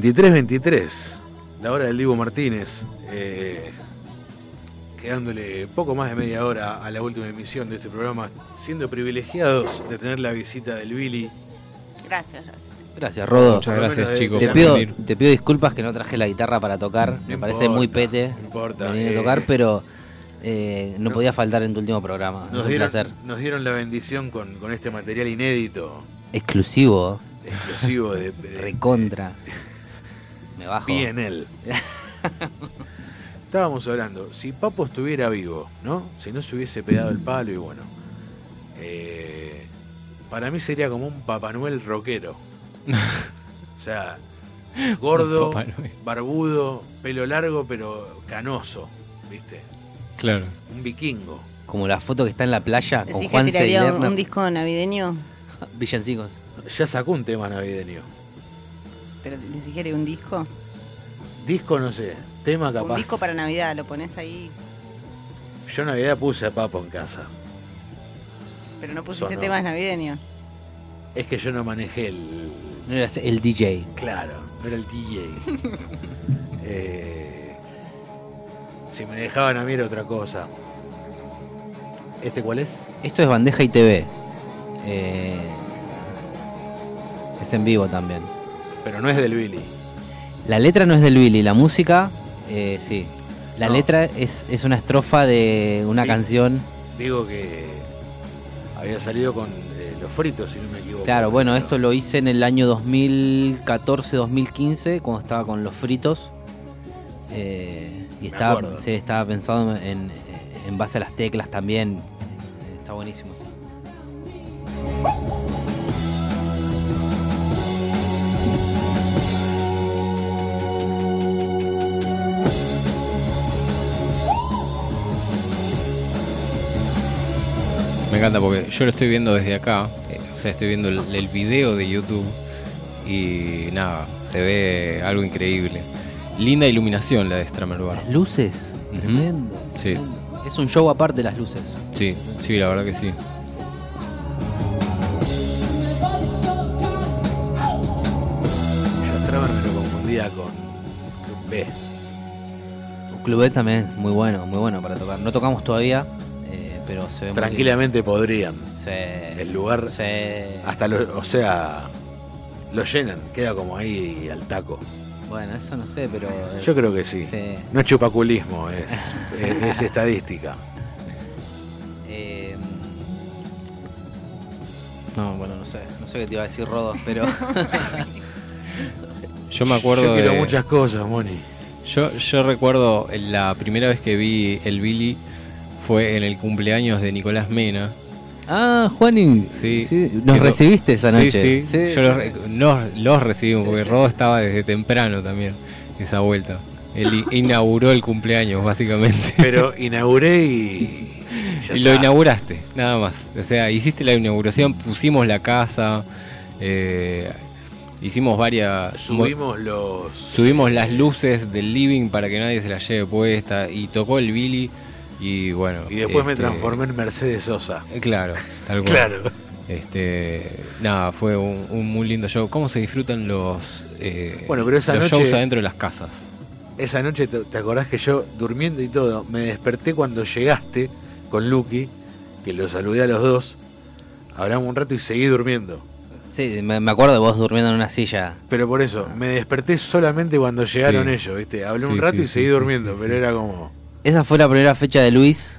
23-23, la hora del Divo Martínez. eh, quedándole poco más de media hora a la última emisión de este programa, siendo privilegiados de tener la visita del Billy. Gracias, gracias. Gracias, Rodo. Muchas gracias, chicos, Te pido, te pido disculpas que no traje la guitarra para tocar. Me parece muy pete no importa, venir eh. a tocar, pero eh, no, no- podía faltar en tu último programa. Es Nos un dieron, placer. nos dieron la bendición con, con este material inédito, Exclusivo, exclusivo de, de recontra. Me bajo. PNL. Estábamos hablando, si Papo estuviera vivo, ¿no? Si no se hubiese pegado el palo y bueno. eh, para mí sería como un Papá Noel rockero. o sea, gordo, barbudo, pelo largo pero canoso, ¿viste? Claro. Un vikingo. Como la foto que está en la playa con Decís que Juan tiraría un, un disco navideño, Villancicos. Ya sacó un tema navideño. Pero ni siquiera un disco. Disco no sé, tema capaz. Un disco para Navidad, lo pones ahí, Yo en Navidad puse a Papo en casa. pero no pusiste Sonó. temas navideños. Es que yo no manejé el, No eras el DJ. Claro, no era el DJ. Eh, si me dejaban a mí era otra cosa. ¿Este cuál es? Esto es Bandeja y TV. Eh, es en vivo también. Pero no es del Billy. La letra no es del Billy, la música, eh, sí. La No. letra es, es una estrofa de una canción. Digo que había salido con eh, los fritos, si no me equivoco. Claro, bueno, esto lo hice en el año 2014-2015, cuando estaba con los fritos. Eh, y estaba, sí, estaba pensado en, en base a las teclas también. Está buenísimo. Me encanta porque yo lo estoy viendo desde acá, eh, o sea, estoy viendo el, el video de YouTube y nada, se ve algo increíble. Linda iluminación la de Stramer Bar. Las luces, tremendo. Sí, Es un show aparte las luces. sí, sí, la verdad que sí. Yo a Traver me lo confundía con Club B. Club B también es muy bueno, muy bueno para tocar. No tocamos todavía, pero se ve muy Tranquilamente podrían. Sí. El lugar, Sí. hasta lo, o sea, lo llenan, queda como ahí al taco. Bueno, eso no sé, pero. eh, Yo creo que sí. sí. No es chupaculismo, es, es- es estadística. Eh, no, bueno, no sé. No sé qué te iba a decir Rodo, pero. Yo me acuerdo Yo quiero de- muchas cosas, Moni. Yo, yo recuerdo la primera vez que vi el Billy fue en el cumpleaños de Nicolás Mena. ah, Juanín. Sí. Nos recibiste esa Sí, noche. Sí, Yo los, re- nos- los recibimos, Sí, porque sí, Rodo estaba desde temprano también, esa vuelta. Él inauguró el cumpleaños, básicamente. Pero inauguré y. lo inauguraste, nada más. O sea, hiciste la inauguración, pusimos la casa, eh, hicimos varias... Subimos los. Subimos las luces del living para que nadie se las lleve puesta y tocó el Billy y bueno. Y después me este, transformé en Mercedes Sosa. eh, Claro, tal cual. Claro. Este, nada, fue un, un muy lindo show. ¿Cómo se disfrutan los, eh, Bueno, pero esa los noche- shows adentro de las casas? Esa noche, te, te acordás que yo, durmiendo y todo, me desperté cuando llegaste con Lucky, que lo saludé a los dos. Hablamos un rato y seguí durmiendo. Sí, me, me acuerdo de vos durmiendo en una silla. Pero por eso, me desperté solamente cuando llegaron Sí. ellos, ¿viste? Hablé Sí, un rato sí, y seguí sí, durmiendo, sí, pero sí. era como. Esa fue la primera fecha de Luis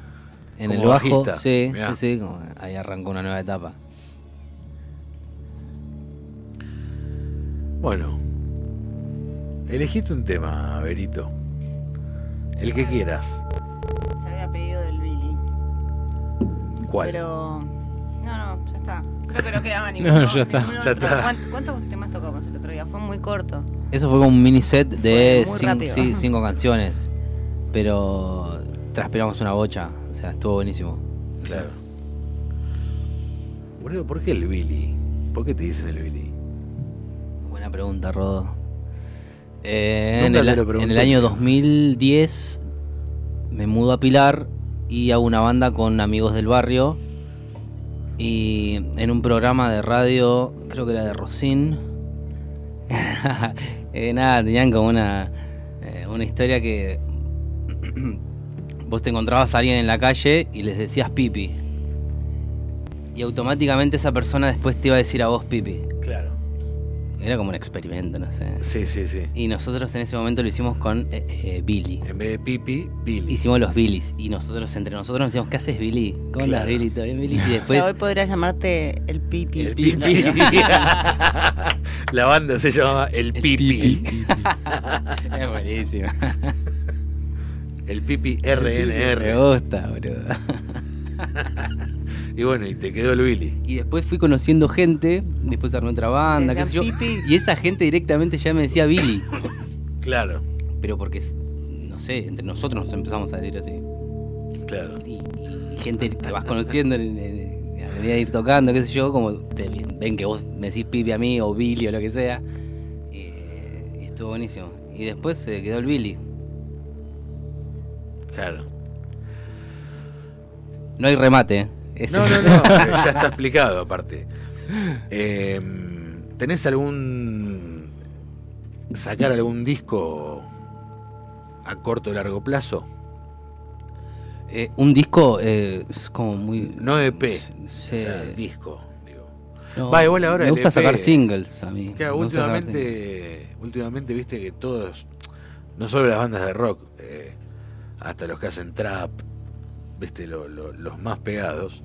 en Como el bajo. bajista, Sí, mirá. sí, sí. como ahí arrancó una nueva etapa. Bueno. Elegiste un tema, Berito. El que quieras. Ya había pedido del Billy. ¿Cuál? Pero. No, no, ya está. Creo que no quedaba No, ninguno. ya está. ninguno Ya otro. está. ¿Cuántos, temas tocamos el otro día? Fue muy corto. Eso fue como un mini set de cinco, sí, cinco canciones. Pero transpiramos una bocha. O sea, estuvo buenísimo. Claro. Boludo, ¿por qué el Billy? ¿Por qué te dicen el Billy? Buena pregunta, Rodo. Eh, en, Nunca el, te lo en pregunté, el año che. 2010 me mudo a Pilar y hago una banda con amigos del barrio. Y en un programa de radio, creo que era de Rosín, Eh, nada, tenían como una, eh, una historia que vos te encontrabas a alguien en la calle y les decías pipi. Y automáticamente esa persona después te iba a decir a vos pipi. Claro. Era como un experimento, no sé. Sí, sí, sí. Y nosotros en ese momento lo hicimos con eh, eh, Billy. En vez de pipi, Billy. Hicimos los Billys. Y nosotros entre nosotros nos decíamos, ¿qué haces Billy? ¿Cómo andas Claro. Billy? ¿Todo bien Billy? Y O después... sea, hoy podría llamarte el pipi. El pipi. La banda se llamaba El Pipi. es buenísimo. El Pipi Me RNR. gusta, boludo. Y bueno, y te quedó el Billy. Y después fui conociendo gente, después armé otra banda, qué sé yo. Y esa gente directamente ya me decía Billy. Claro, Pero porque, no sé, entre nosotros nos empezamos a decir así. claro. Y, y gente que vas conociendo en- en- a medida de ir tocando, qué sé yo, como te ven que vos me decís pipi a mí o Billy o lo que sea. Y, y estuvo buenísimo. Y después se quedó el Billy. Claro. No hay remate, ¿eh? Ese- No, no, no, eh, ya está explicado aparte. Eh, ¿Tenés algún... sacar algún disco a corto o largo plazo? Eh, un disco eh, es como muy... No EP, Sí. o sea, disco. Digo. No, Va, igual ahora me gusta EP sacar singles a mí. Claro, últimamente, últimamente viste que todos, no solo las bandas de rock, eh, hasta los que hacen trap, viste, lo- lo- los más pegados,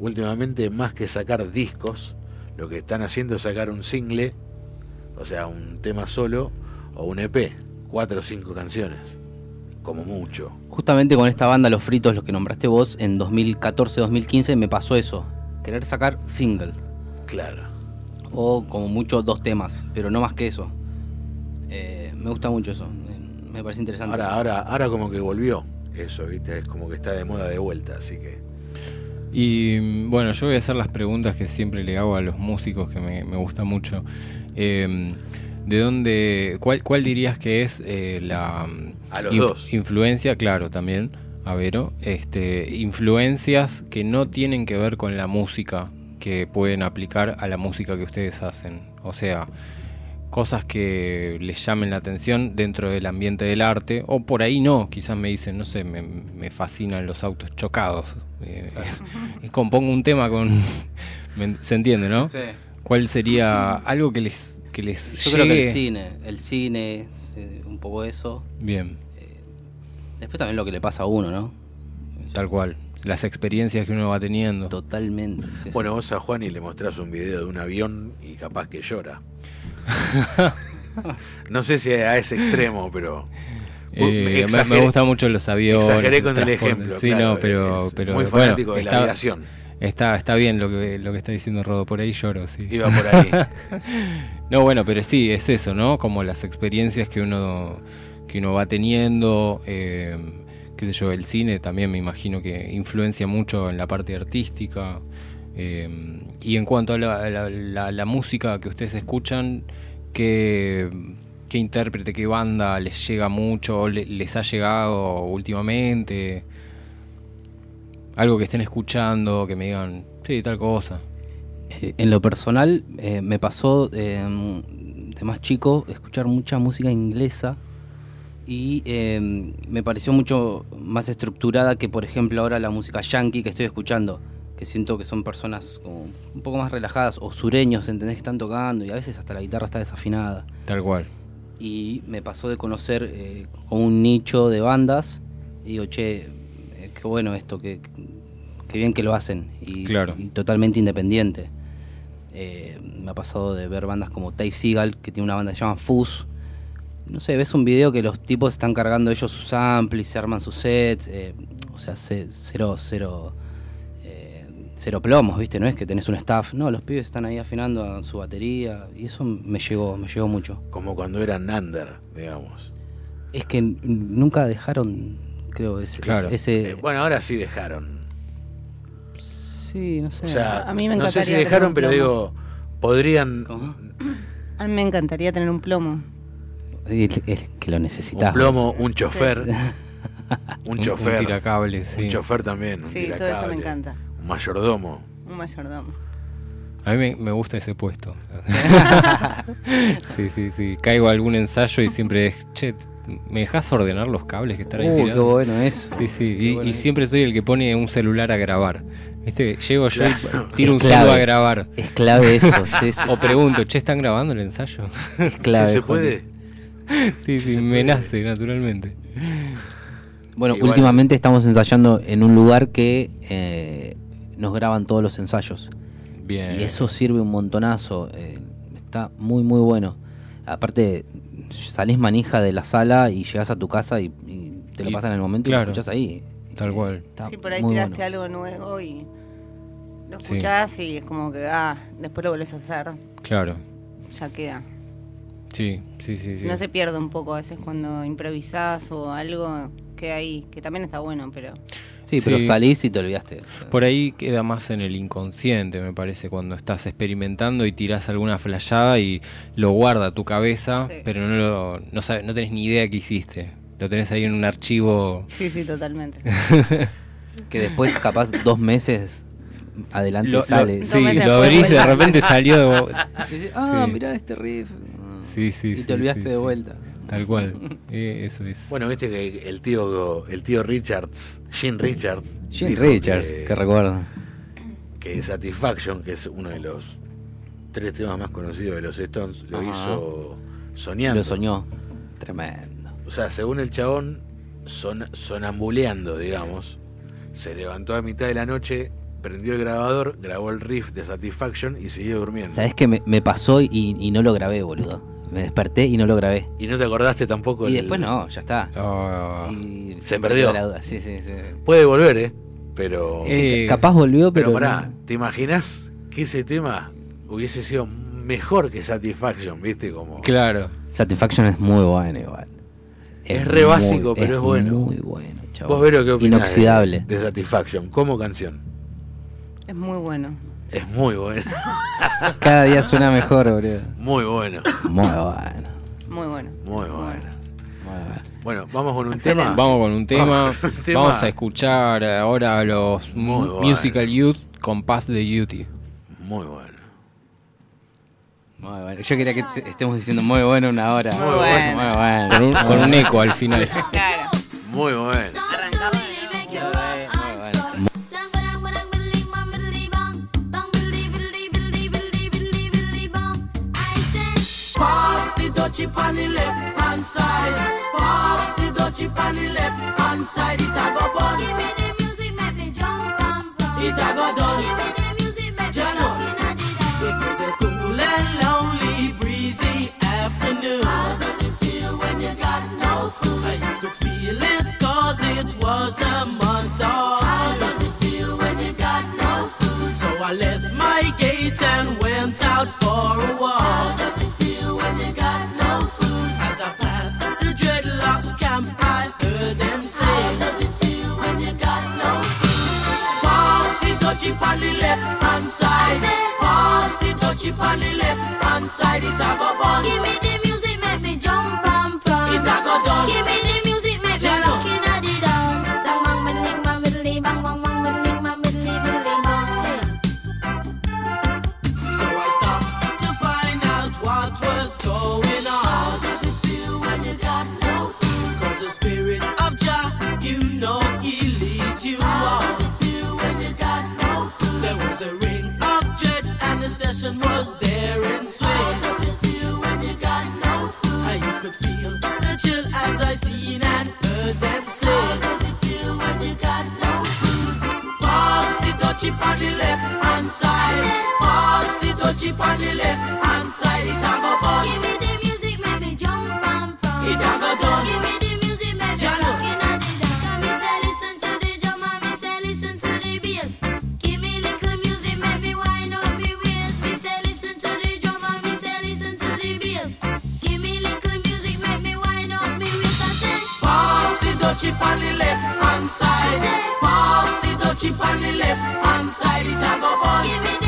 últimamente más que sacar discos, lo que están haciendo es sacar un single, o sea, un tema solo, o un EP, cuatro o cinco canciones, como mucho. Justamente con esta banda, Los Fritos, los que nombraste vos, en 2014-2015 me pasó eso. Querer sacar singles. Claro. O como mucho dos temas, pero no más que eso. Eh, me gusta mucho eso. Me- parece interesante. Ahora, ahora, ahora como que volvió eso, viste, es como que está de moda de vuelta, así que... Y bueno, yo voy a hacer las preguntas que siempre le hago a los músicos que me, me gusta mucho. Eh, ¿De dónde, cuál, cuál dirías que es eh, la A los dos. influencia, claro, también, a Vero, este, influencias que no tienen que ver con la música que pueden aplicar a la música que ustedes hacen? O sea, cosas que les llamen la atención dentro del ambiente del arte, o por ahí no, quizás me dicen, no sé, me, me fascinan los autos chocados. eh, y compongo un tema con... me- ¿Se entiende, no? Sí. ¿Cuál sería algo que les, que les Yo creo que llegue? el cine, el cine, eh, un poco eso. Bien, Después también lo que le pasa a uno, ¿no? tal cual. Las experiencias que uno va teniendo. Totalmente. sí, sí. Bueno, vos a Juan y le mostrás un video de un avión y capaz que llora. no sé si a ese extremo, pero... Eh, me, me exageré- gustan mucho los aviones. Exageré con el transporte. ejemplo, Sí, claro, no, pero, pero muy bueno, fanático de la está, aviación. Está, está bien lo que, lo que está diciendo Rodo, por ahí lloro, sí. Iba por ahí. no, bueno, pero sí, es eso, ¿no? Como las experiencias que uno, que uno va teniendo, eh, qué sé yo, el cine también me imagino que influencia mucho en la parte artística. Eh, y en cuanto a la, la- la- música que ustedes escuchan, ¿qué, qué intérprete, qué banda les llega mucho, le- les ha llegado últimamente? Algo que estén escuchando, que me digan, sí, tal cosa. Eh, En lo personal, eh, me pasó de más chico escuchar mucha música inglesa y eh, me pareció mucho más estructurada que, por ejemplo, ahora la música yankee que estoy escuchando, que siento que son personas como un poco más relajadas o sureños, ¿entendés? Que están tocando y a veces hasta la guitarra está desafinada. Tal cual. Y me pasó de conocer eh, como un nicho de bandas y digo, che, eh, qué bueno esto, qué, qué bien que lo hacen y, Claro. y totalmente independiente. Eh, me ha pasado de ver bandas como Dave Seagal, que tiene una banda que se llama Fuzz. No sé, ves un video que los tipos están cargando ellos sus amplis, se arman sus sets, eh, o sea, ce- cero, cero, cero plomos, ¿viste? No es que tenés un staff, no, los pibes están ahí afinando a su batería y eso me llegó, me llegó mucho. Como cuando eran under, digamos. Es que nunca dejaron, creo, ese... Claro. ese Eh, bueno, ahora sí dejaron. sí, no sé. O sea, A mí me no sé si encantaría dejaron, un pero digo, podrían ¿Cómo? A mí me encantaría tener un plomo. El- el que lo un necesitamos. plomo, un chofer, un Un, un chofer, tiracables, sí. un chofer también, un Sí, todo eso me encanta. Mayordomo. Un mayordomo. A mí me, me gusta ese puesto. sí, sí, sí. Caigo a algún ensayo y siempre es, che, ¿me dejas ordenar los cables que están ahí Uh, qué tirados?" bueno es. Sí, sí. Y, bueno y es. siempre soy el que pone un celular a grabar. ¿Viste? Llego yo Claro. y tiro un clave. celular a grabar. Es clave eso, sí, sí, O pregunto, che, ¿están grabando el ensayo? Es clave. ¿Se puede? sí, sí, me nace naturalmente. Bueno, Igual- últimamente estamos ensayando en un lugar que eh, nos graban todos los ensayos. Bien. Y eso sirve un montonazo. eh, está muy, muy bueno. Aparte, salís manija de la sala y llegas a tu casa y, y te lo pasan en el momento y lo escuchás ahí. Tal cual. Está Sí, por ahí tiraste bueno. algo nuevo y lo Sí. escuchás y es como que, ah, después lo volvés a hacer, Claro. ya queda. Sí, sí, sí. Si sí. no se pierde un poco a veces cuando improvisás o algo, queda ahí, que también está bueno, pero Sí, pero Sí. salís y te olvidaste. Por ahí queda más en el inconsciente, me parece, cuando estás experimentando y tirás alguna flayada y lo guarda tu cabeza, Sí. pero no lo, no sabes, no tenés ni idea que hiciste. Lo tenés ahí en un archivo. sí, sí, totalmente. Que después, capaz, dos meses adelante Lo, lo- sale. sí, meses lo abrís, de repente salió de vo- Y decís, ah, Sí. mirá este riff. Sí, sí, Y sí, te olvidaste sí, de sí. vuelta. Tal cual. Eh, eso es. Bueno, viste que el tío, el tío Richards, Gene Richards. Dijo Richards, que- que recuerdo. que Satisfaction, que es uno de los tres temas más conocidos de los Stones, lo Ajá. hizo soñando. Lo soñó. Tremendo. O sea, según el chabón, son, sonambuleando, digamos, se levantó a mitad de la noche, prendió el grabador, grabó el riff de Satisfaction y siguió durmiendo. ¿Sabes qué me, me pasó y, y no lo grabé, boludo? Me desperté y no lo grabé. Y no te acordaste tampoco. Y el- después no, ya está. Ah, Y Se perdió. la duda. Sí, sí, sí. Puede volver, ¿eh? Pero. Eh, Capaz volvió, pero pero. pará, no. ¿te imaginas que ese tema hubiese sido mejor que Satisfaction, viste? Como. claro. Satisfaction es muy bueno igual. Es re básico, pero es bueno. Muy bueno, chaval. Vos, Vero, ¿qué opinás Inoxidable. De, de Satisfaction como canción. Es muy bueno. Es muy bueno. Cada día suena mejor, boludo. Muy bueno. Muy bueno. Muy bueno. Muy bueno. Muy bueno. Bueno, vamos con un Excelente. tema. Vamos con un tema. Vamos con un tema. Vamos a escuchar ahora a los Muy mu- bueno. Musical Youth con Pass the Duty. Muy bueno. Muy bueno. Yo quería que te- estemos diciendo muy bueno una hora. Muy bueno. Muy bueno. Con un, con un eco al final. Claro. Muy bueno. Dutchie on the left hand side. Pass the dutchie on the left hand side. It a go bun. It a go done. Jano. It was a cool and lonely, breezy afternoon. How does it feel when you got no food? I could feel it cause it was the month of How does it feel when you got no food? So I left my gate and went out for a walk. How does it feel when you got no camp, I heard them say, How does it feel when you got no food? Pass the dutchie on the left hand side. Pass the dutchie on the left hand side. It a go bun. Give me the music, make me jump and prance. It a go done. Give me and was there in swing. How does it feel when you got no food? And you could feel the chill as I seen and heard them How does it feel when you got no food? Pass the dutchie on the left hand side. Pass the dutchie on the left hand side. It a go bun. Give me the music, make me jump and prance. It a go done. Give me Dutchie on the left hand side. Pass the dutchie on the left hand side. It a go bun.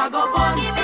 A go bun.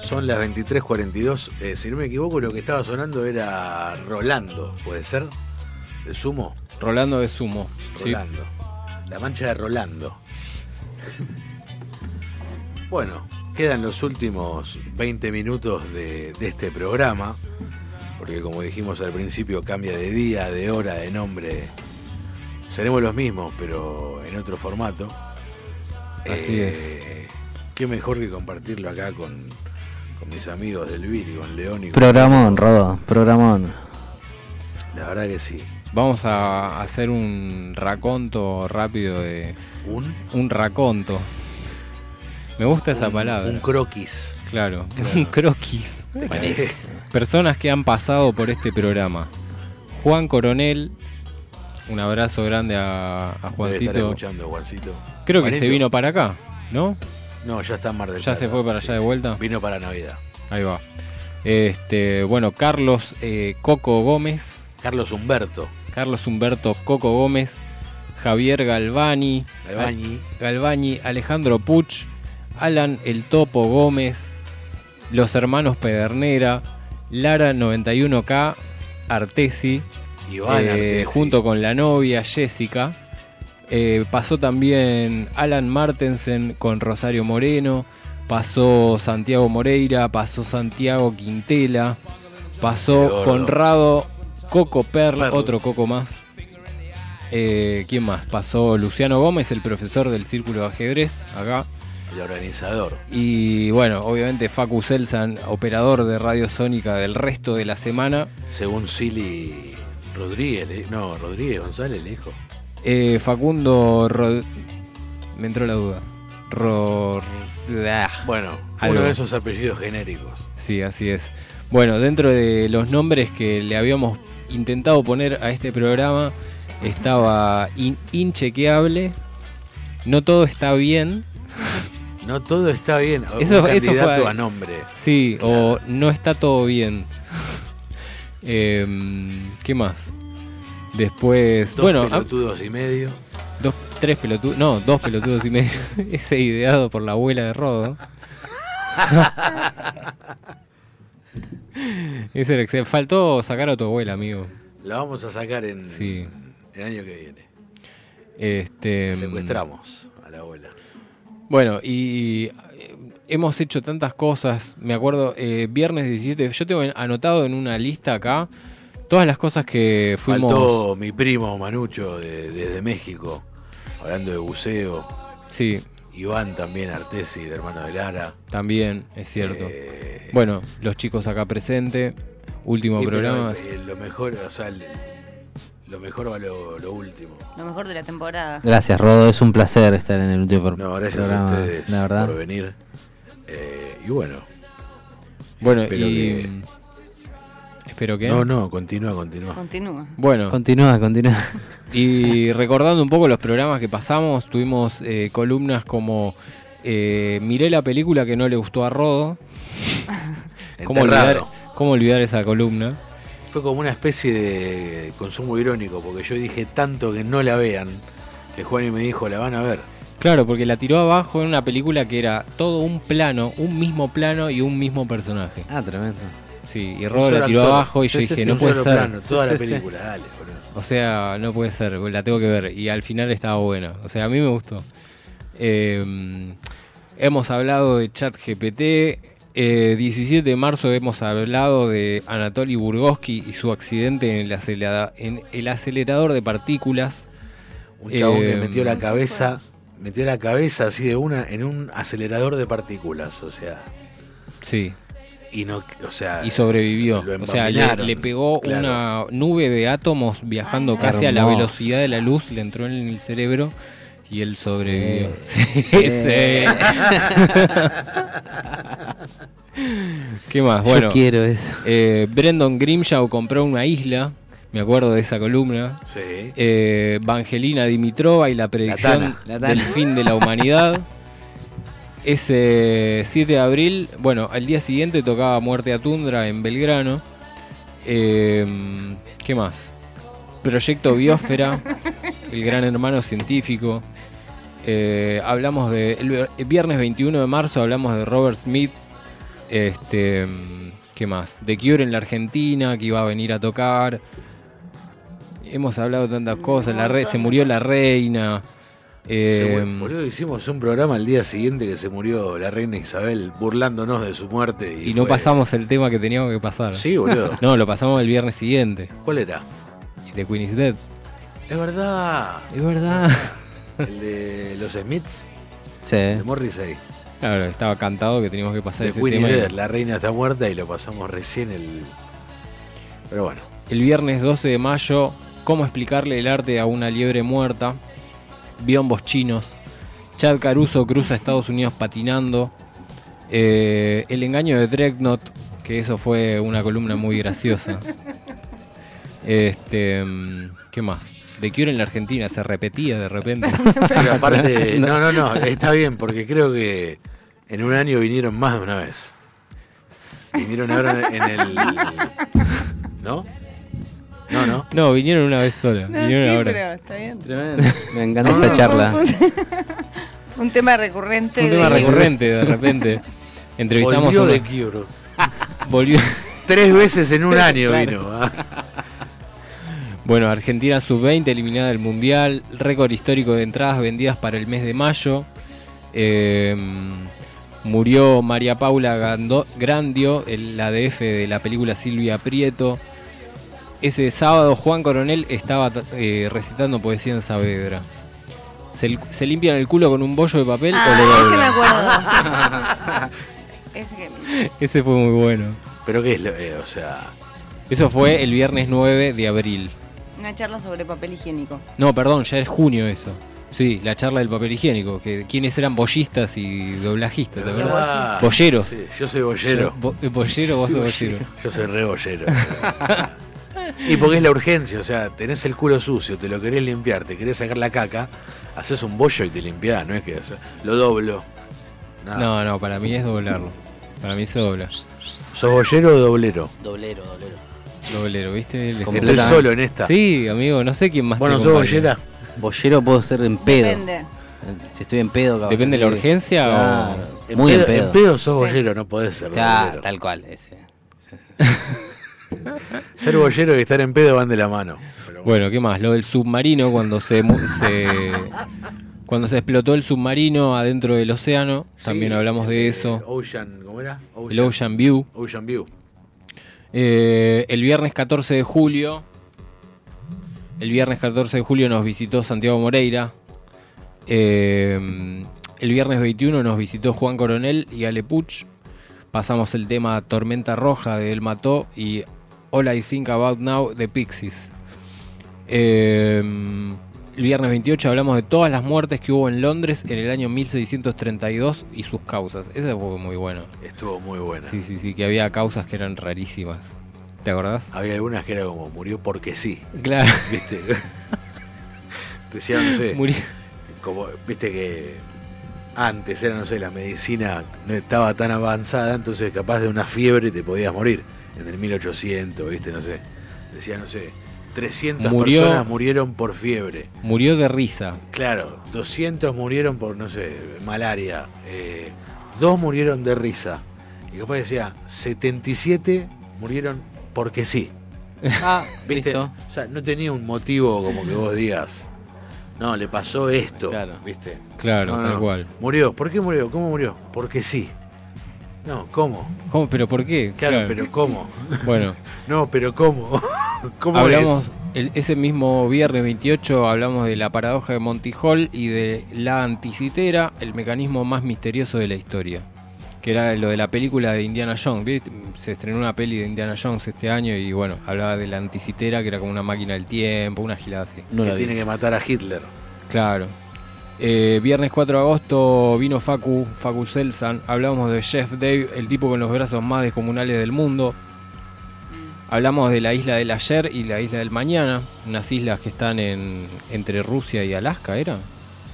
Son las 23.42. Eh, si no me equivoco, lo que estaba sonando era Rolando, ¿puede ser? ¿El sumo? Rolando de Sumo. sí. Rolando. La mancha de Rolando. bueno, quedan los últimos 20 minutos de, de este programa. Porque como dijimos al principio, cambia de día, de hora, de nombre. Seremos los mismos, pero en otro formato. Así es. Qué mejor que compartirlo acá con, con mis amigos del Viri, con León y con Programón, Rodo, programón. La verdad que sí. Vamos a hacer un raconto rápido de. ¿Un? Un raconto. Me gusta esa Un- palabra. un croquis. Claro, Claro. un croquis. ¿Te parece? Personas que han pasado por este programa. Juan Coronel. Un abrazo grande a, a Debe estar Juancito. escuchando, Juancito. Creo que se vino para acá, ¿no? No, ya está en Mar del ¿Ya Plata. se fue para allá de vuelta? Vino para Navidad. Ahí va. Este, bueno, Carlos eh, Coco Gómez. Carlos Humberto. Carlos Humberto Coco Gómez. Javier Galvani. Galvani. Galvani, Alejandro Puch. Alan El Topo Gómez. Los hermanos Pedernera. Lara 91K. Artesi. Iván eh, Artesi. Junto con la novia Jessica. Eh, pasó también Alan Martensen con Rosario Moreno. Pasó Santiago Moreira. Pasó Santiago Quintela. Pasó. Conrado Coco Perl, Perl. otro Coco más. Eh, ¿Quién más? Pasó Luciano Gómez, el profesor del Círculo de Ajedrez, acá. El organizador. Y bueno, obviamente Facu Selsan, operador de Radio Sónica del resto de la semana. Según Silly Rodríguez, le- no, Rodríguez González le dijo. Eh, Facundo Rod- Me entró la duda. Ro... Ah, Bueno, algo. uno de esos apellidos genéricos. Sí, así es. Bueno, dentro de los nombres que le habíamos intentado poner a este programa estaba in- inchequeable, no todo está bien. No todo está bien. Eso- un eso candidato a nombre. Sí, o no está todo bien. Em, ¿Qué más? Después, Dos bueno, ah, pelotudos y medio. dos, tres pelotudos, no, dos pelotudos y medio. Ese ideado por la abuela de Rodo. Ese era. Faltó sacar a tu abuela, amigo. La vamos a sacar en Sí. el año que viene. Este, Secuestramos a la abuela. Bueno, y eh, hemos hecho tantas cosas. Me acuerdo, eh, viernes 17, yo tengo anotado en una lista acá todas las cosas que fuimos. Faltó mi primo Manucho de- desde México, hablando de buceo. Sí, Iván también, Artesi, de hermano de Lara. también, es cierto. Eh, Bueno, los chicos acá presentes, último Sí, programa. eh, lo mejor, o sea, el- lo mejor va lo, lo último. Lo mejor de la temporada. Gracias, Rodo. Es un placer estar en el último pro- No, gracias programa. a ustedes La verdad. por venir. Eh, y bueno. Bueno, espero y. que- Espero que. No, no, continúa, continúa. Continúa. Bueno, Continúa, continúa. y recordando un poco los programas que pasamos, tuvimos eh, columnas como eh, Miré la película que no le gustó a Rodo. ¿Cómo olvidar. ¿Cómo olvidar esa columna? Fue como una especie de consumo irónico, porque yo dije tanto que no la vean, que Juan me dijo, la van a ver. Claro, porque la tiró abajo en una película que era todo un plano, un mismo plano y un mismo personaje. Ah, tremendo. Sí, y Rodo la tiró actor. abajo y yo dije, no puede ser. plano, toda la película, dale, boludo. O sea, no puede ser, la tengo que ver. Y al final estaba buena. O sea, a mí me gustó. Eh, hemos hablado de ChatGPT. Eh, 17 de marzo hemos hablado de Anatoly Burgoski y su accidente en el, en el acelerador de partículas. Un chabón que Eh, metió la cabeza, metió la cabeza así de una en un acelerador de partículas, o sea, Sí, y no, o sea, y sobrevivió. lo O sea, le, pegó claro. una nube de átomos viajando Ay, casi a la velocidad de la luz, le entró en el cerebro y él sobrevivió. Sí. Sí, Sí. sí. ¿Qué más? Yo Bueno, quiero eso. eh, Brendan Grimshaw compró una isla, me acuerdo de esa columna. sí. Eh, Vangelina Dimitrova y la predicción Tana. La Tana. del fin de la humanidad. Ese 7 de abril, bueno, al día siguiente tocaba Muerte a Tundra en Belgrano. Eh, ¿Qué más? Proyecto Biosfera, el gran hermano científico. Eh, hablamos de. El, viernes 21 de marzo hablamos de Robert Smith. Este. ¿Qué más? De Cure en la Argentina, que iba a venir a tocar. Hemos hablado de tantas cosas. La re- se murió la reina. Eh, boludo, hicimos un programa al día siguiente que se murió la reina Isabel burlándonos de su muerte. Y, y no fue- pasamos el tema que teníamos que pasar. Sí, boludo. No, lo pasamos el viernes siguiente. ¿Cuál era? De Queen is Dead. Es verdad. Es verdad. El de los Smiths, Sí. de Morrissey. Claro, estaba cantado que teníamos que pasar De ese Queen is tema. y- Dead, la reina está muerta y lo pasamos recién el. Pero bueno. El viernes 12 de mayo, ¿cómo explicarle el arte a una liebre muerta? Biombos chinos. Chad Caruso cruza Estados Unidos patinando. Eh, el engaño de Dreadnought, que eso fue una columna muy graciosa. Este, mm, ¿qué más? De Cure en la Argentina se repetía de repente. Pero aparte, no, no, no, está bien, porque creo que en un año vinieron más de una vez. Vinieron ahora en el. ¿No? No, no. No, vinieron una vez sola. No, vinieron sí, ahora. pero está bien. Tremendo. Me encanta No, esta charla. Un, tema recurrente. Un tema de- recurrente de repente. Entrevistamos Volvió a una- de Cure. volvió- Tres veces en un año Claro. vino. ah. Bueno, Argentina sub-20 eliminada del Mundial, récord histórico de entradas vendidas para el mes de mayo. Eh, murió María Paula Gando- Grandio, el ADF de la película Silvia Prieto. Ese sábado Juan Coronel estaba eh, recitando poesía en Saavedra. Se, se limpian el culo con un bollo de papel o lo Ah, ese me acuerdo. ese que... Ese fue muy bueno. Pero qué es lo, eh, o sea, Eso fue el viernes 9 de abril. Una charla sobre papel higiénico. No, perdón, ya es junio eso. Sí, la charla del papel higiénico, que quiénes eran bollistas y doblajistas, ¿de verdad? Ah, Bolleros. sí, yo soy bollero. Bo- eh, bollero, vos Sí, sos bollero. bollero. Yo soy re bollero. y porque es la urgencia, o sea, tenés el culo sucio, te lo querés limpiar, te querés sacar la caca, haces un bollo y te limpiás, no es que o sea, lo doblo. Nada. No, no, para mí es doblarlo. Para mí se dobla. ¿Sos bollero o doblero? Doblero, doblero. Doblero, ¿viste? El- Estoy solo en esta. Sí, amigo, no sé quién más Bueno, ¿sos bollera? Bollero puedo ser en pedo. Depende. Si estoy en pedo, cabrón. Depende de la urgencia Claro, o- Muy en pedo, pedo. En pedo sos Sí. bollero, no podés ser Claro, doblero. tal cual. Ese. Ser bollero y estar en pedo van de la mano. Bueno, ¿qué más? Lo del submarino cuando se, se- cuando se explotó el submarino adentro del océano, Sí, también hablamos de eso. Ocean, ¿cómo era? El Ocean View. Ocean View. Eh, el viernes 14 de julio, el viernes 14 de julio nos visitó Santiago Moreira. Eh, el viernes 21 nos visitó Juan Coronel y Ale Puch. Pasamos el tema Tormenta Roja de El Mató y All I Think About Now de Pixies. Eh, el viernes 28 hablamos de todas las muertes que hubo en Londres en el año 1632 y sus causas. Ese fue muy bueno. Estuvo muy buena. Sí, sí, sí, que había causas que eran rarísimas. ¿Te acordás? Había algunas que era como murió porque sí. Claro. ¿Viste? Decían, no sé. Murió. Como, viste que antes era, no sé, la medicina no estaba tan avanzada, entonces capaz de una fiebre te podías morir. En el 1800, viste, no sé. Decían, no sé, 300 Murió- personas murieron por fiebre. Murió de risa. Claro, 200 murieron por, no sé, malaria. eh, dos murieron de risa. Y después decía, 77 murieron porque sí. Ah, ¿Viste? listo. O sea, no tenía un motivo como que vos digas, no, le pasó esto. Claro. ¿Viste? Claro, No, tal no. cual. Murió. ¿Por qué murió? ¿Cómo murió? Porque sí. No, ¿cómo? ¿Cómo? ¿Pero por qué? Claro, pero ¿cómo? Bueno, No, pero ¿cómo? ¿Cómo hablamos, es? el- ese mismo viernes 28 hablamos de la paradoja de Monty Hall y de la anticitera, el mecanismo más misterioso de la historia. Que era lo de la película de Indiana Jones. ¿viste? Se estrenó una peli de Indiana Jones este año y bueno, hablaba de la anticitera, que era como una máquina del tiempo, una gilada así. No que tiene que matar a Hitler. Claro. Eh, viernes 4 de agosto vino Facu, Facu Selsan. Hablamos de Jeff Dave, el tipo con los brazos más descomunales del mundo. Hablamos de la isla del ayer y la isla del mañana, unas islas que están en, entre Rusia y Alaska, ¿era?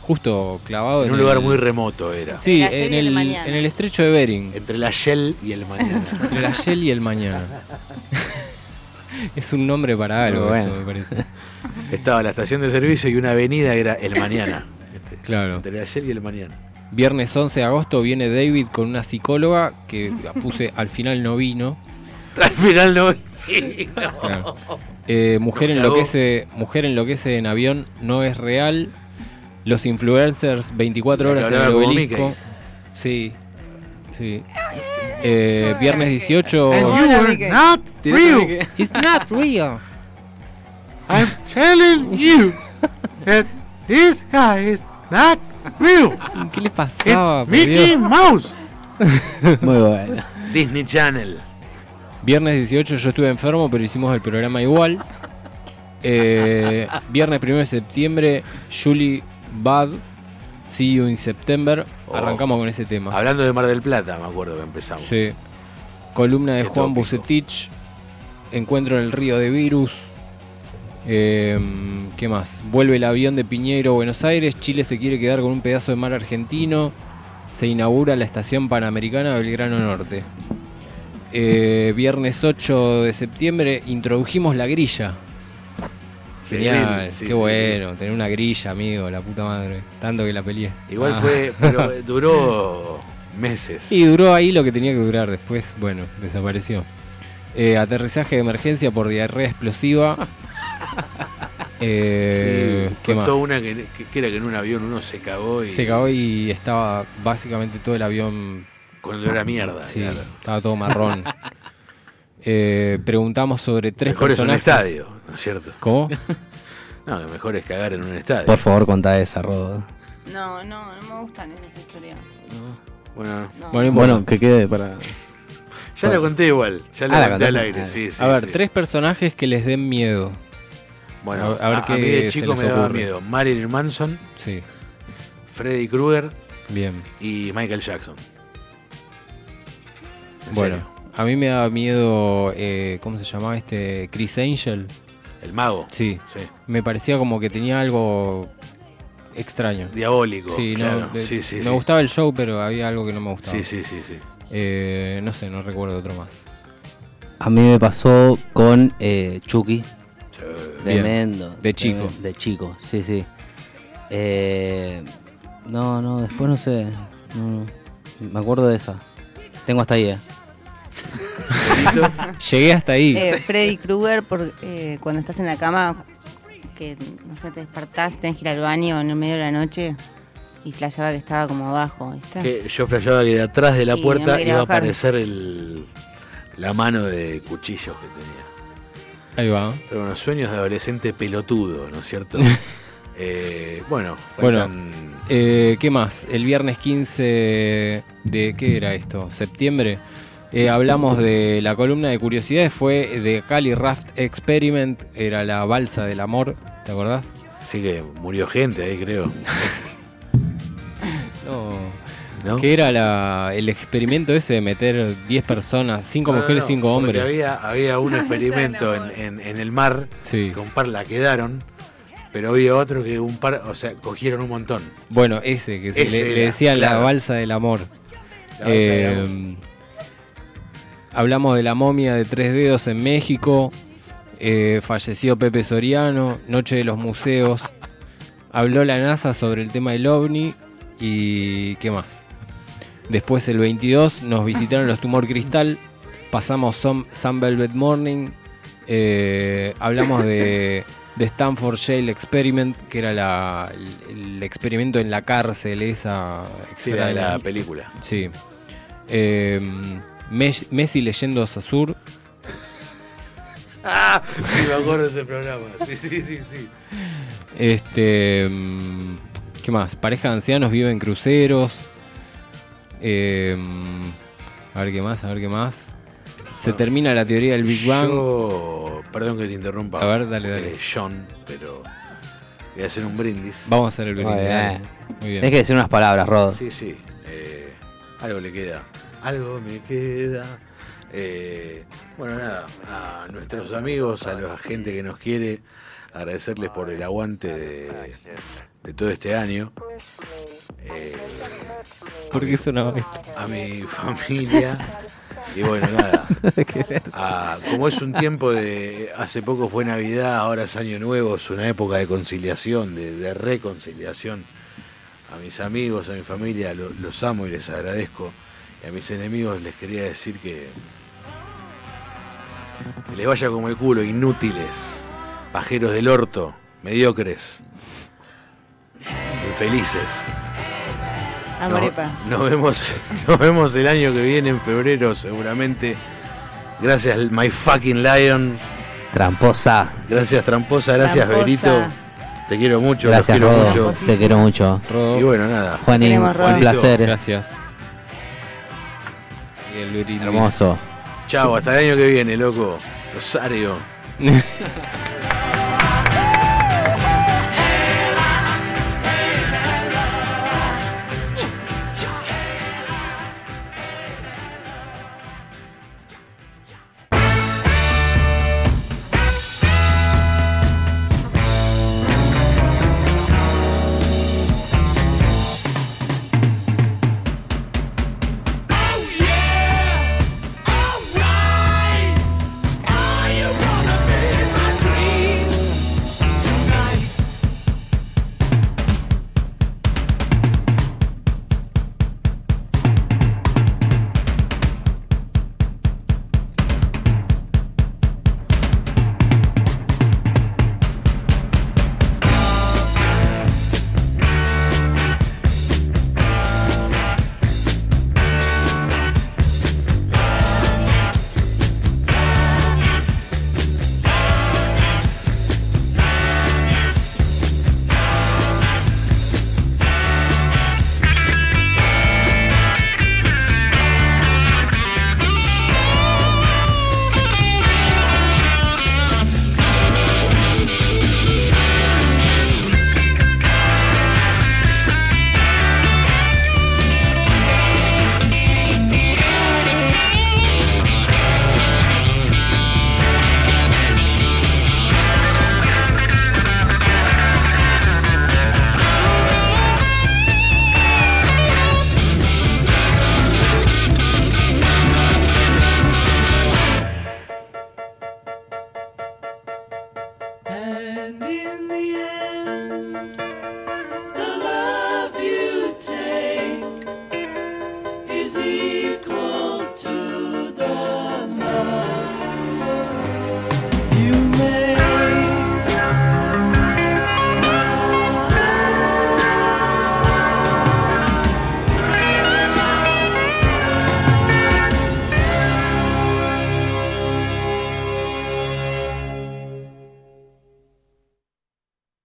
Justo clavado En un el- lugar muy remoto era. Sí, El en el en el estrecho de Bering, Entre la Shell y el mañana. entre el ayer y el mañana. es un nombre para algo, eso me parece. Estaba la estación de servicio y una avenida era el mañana. ¿Viste? Claro. Entre ayer y el mañana. Viernes 11 de agosto viene David con una psicóloga que puse al final no vino. Al final no. Claro. Eh, mujer, enloquece, mujer enloquece en avión no es real. Los influencers 24 La que horas en el obelisco. Sí. Sí. Eh, viernes 18. Hola, Mickey. not real. It's not real. I'm telling you that this guy is not real. ¿Qué le pasaba? It's Mickey Dios? Mouse. Muy bueno. Disney Channel. Viernes 18 yo estuve enfermo, pero hicimos el programa igual. Eh, viernes 1 de septiembre, Julie Bad, See You in September. Oh. Arrancamos con ese tema. Hablando de Mar del Plata, me acuerdo que empezamos. Sí. Columna de Qué Juan tópico. Bucetich. Encuentro en el río de Virus. Eh, ¿Qué más? Vuelve el avión de Piñeiro a Buenos Aires. Chile se quiere quedar con un pedazo de mar argentino. Se inaugura la estación panamericana Belgrano Norte. Eh, viernes 8 de septiembre introdujimos la grilla. Genial, sí, qué sí, bueno, tener una grilla, amigo, la puta madre. Tanto que la peleé. Igual Ah. fue, pero duró meses. Y duró ahí lo que tenía que durar. Después, bueno, desapareció. Eh, aterrizaje de emergencia por diarrea explosiva. Eh, Sí, ¿Qué más? contó una que, era que en un avión uno se cagó y Se cagó y estaba básicamente todo el avión. con olor a mierda. Sí, claro. estaba todo marrón. Eh, preguntamos sobre tres Mejor es un personajes. estadio, ¿no es cierto? ¿Cómo? No, que mejor es cagar en un estadio. Por favor, contá esa, Rodo. No, no, no me gustan esas historias. Bueno, No. Bueno, Bueno, que quede para. ya la conté igual, ya la Ah, conté al aire, Ah. sí, sí. a ver, sí. tres personajes que les den miedo. Bueno, a- a ver a, qué a mí de se chico les me daba miedo. Marilyn Manson, Sí, Freddy Krueger bien. y Michael Jackson. ¿En Bueno, serio? a mí me daba miedo, eh, ¿cómo se llamaba este? Chris Angel. El mago. Sí, Sí. me parecía como que tenía algo extraño. Diabólico. Sí, no, claro. de- sí, sí, me sí. gustaba el show, pero había algo que no me gustaba. Sí, sí, sí, sí. Eh, no sé, no recuerdo otro más. A mí me pasó con eh, Chucky. Bien. Tremendo. De chico. De chico, sí, sí. Eh, no, no, después no sé. no, no. Me acuerdo de esa. Tengo hasta ahí, eh. Llegué hasta ahí. Eh, Freddy Krueger, por, eh, cuando estás en la cama, que no sé, te despertás, tenés que ir al baño en el medio de la noche y flasheaba que estaba como abajo, ¿viste? Que yo flasheaba que de atrás de la Y puerta iba a aparecer el, la mano de cuchillos que tenía. Ahí va. Pero bueno, sueños de adolescente pelotudo, ¿no es cierto? Eh, bueno, Bueno, eh, ¿qué más? El viernes 15 de, ¿qué era esto? ¿Septiembre? Eh, hablamos de la columna de curiosidades, fue de Cali Raft Experiment, era la balsa del amor, ¿te acordás? sí que murió gente ahí, creo. No. ¿No? Que era la- el experimento ese de meter 10 personas, 5 No, mujeres, no, 5 porque hombres. Había, había un experimento en, en- en el mar, Sí. que un par la quedaron, pero había otro que un par, o sea, cogieron un montón. Bueno, ese, que se Ese le, decían la claro. balsa del amor. La balsa del Eh, amor. hablamos de la momia de tres dedos en México. eh, falleció Pepe Soriano. Noche de los museos. Habló la NASA sobre el tema del ovni. Y qué más. Después el 22 nos visitaron los Tumor Cristal. Pasamos Some, Sun Velvet Morning. eh, hablamos de, de Stanford Shale Experiment, que era la- el, el experimento en la cárcel, esa Sí, la, extraña. la película. Sí. Eh, Mes- Messi leyendo Sasur. Ah, sí, me acuerdo de ese programa. Sí, sí, sí, sí. Este. mm, ¿Qué más? Pareja de ancianos vive en cruceros. Eh, a ver qué más, a ver qué más. Se termina la teoría del Big Bang. Yo, perdón que te interrumpa. A ver, dale, dale. eh, John, pero voy a hacer un brindis. Vamos a hacer el Muy brindis. bien. Muy bien. Tienes que decir unas palabras, Rodo. Sí, sí. eh, algo le queda. Algo me queda. Eh, bueno, nada, a nuestros amigos, a la gente que nos quiere, agradecerles por el aguante de, de todo este año. Eh, ¿Por qué sonaba esto? a mi familia. Y bueno, nada. Ah, como es un tiempo de. Hace poco fue Navidad, ahora es Año Nuevo, es una época de conciliación, de, de reconciliación. A mis amigos, a mi familia, lo- los amo y les agradezco. Y a mis enemigos les quería decir que. que les vaya como el culo, inútiles, pajeros del orto, mediocres, infelices. Nos, nos vemos, nos vemos el año que viene, en febrero, seguramente. Gracias, my fucking lion. Tramposa. Gracias, Tramposa. Gracias, Tramposa. Berito. Te quiero mucho. Gracias, los quiero Rodo. mucho. Te quiero mucho. Rodo, Y bueno, nada. Juanín, un placer. gracias. Y el. Hermoso. Chao, hasta el año que viene, loco. Rosario.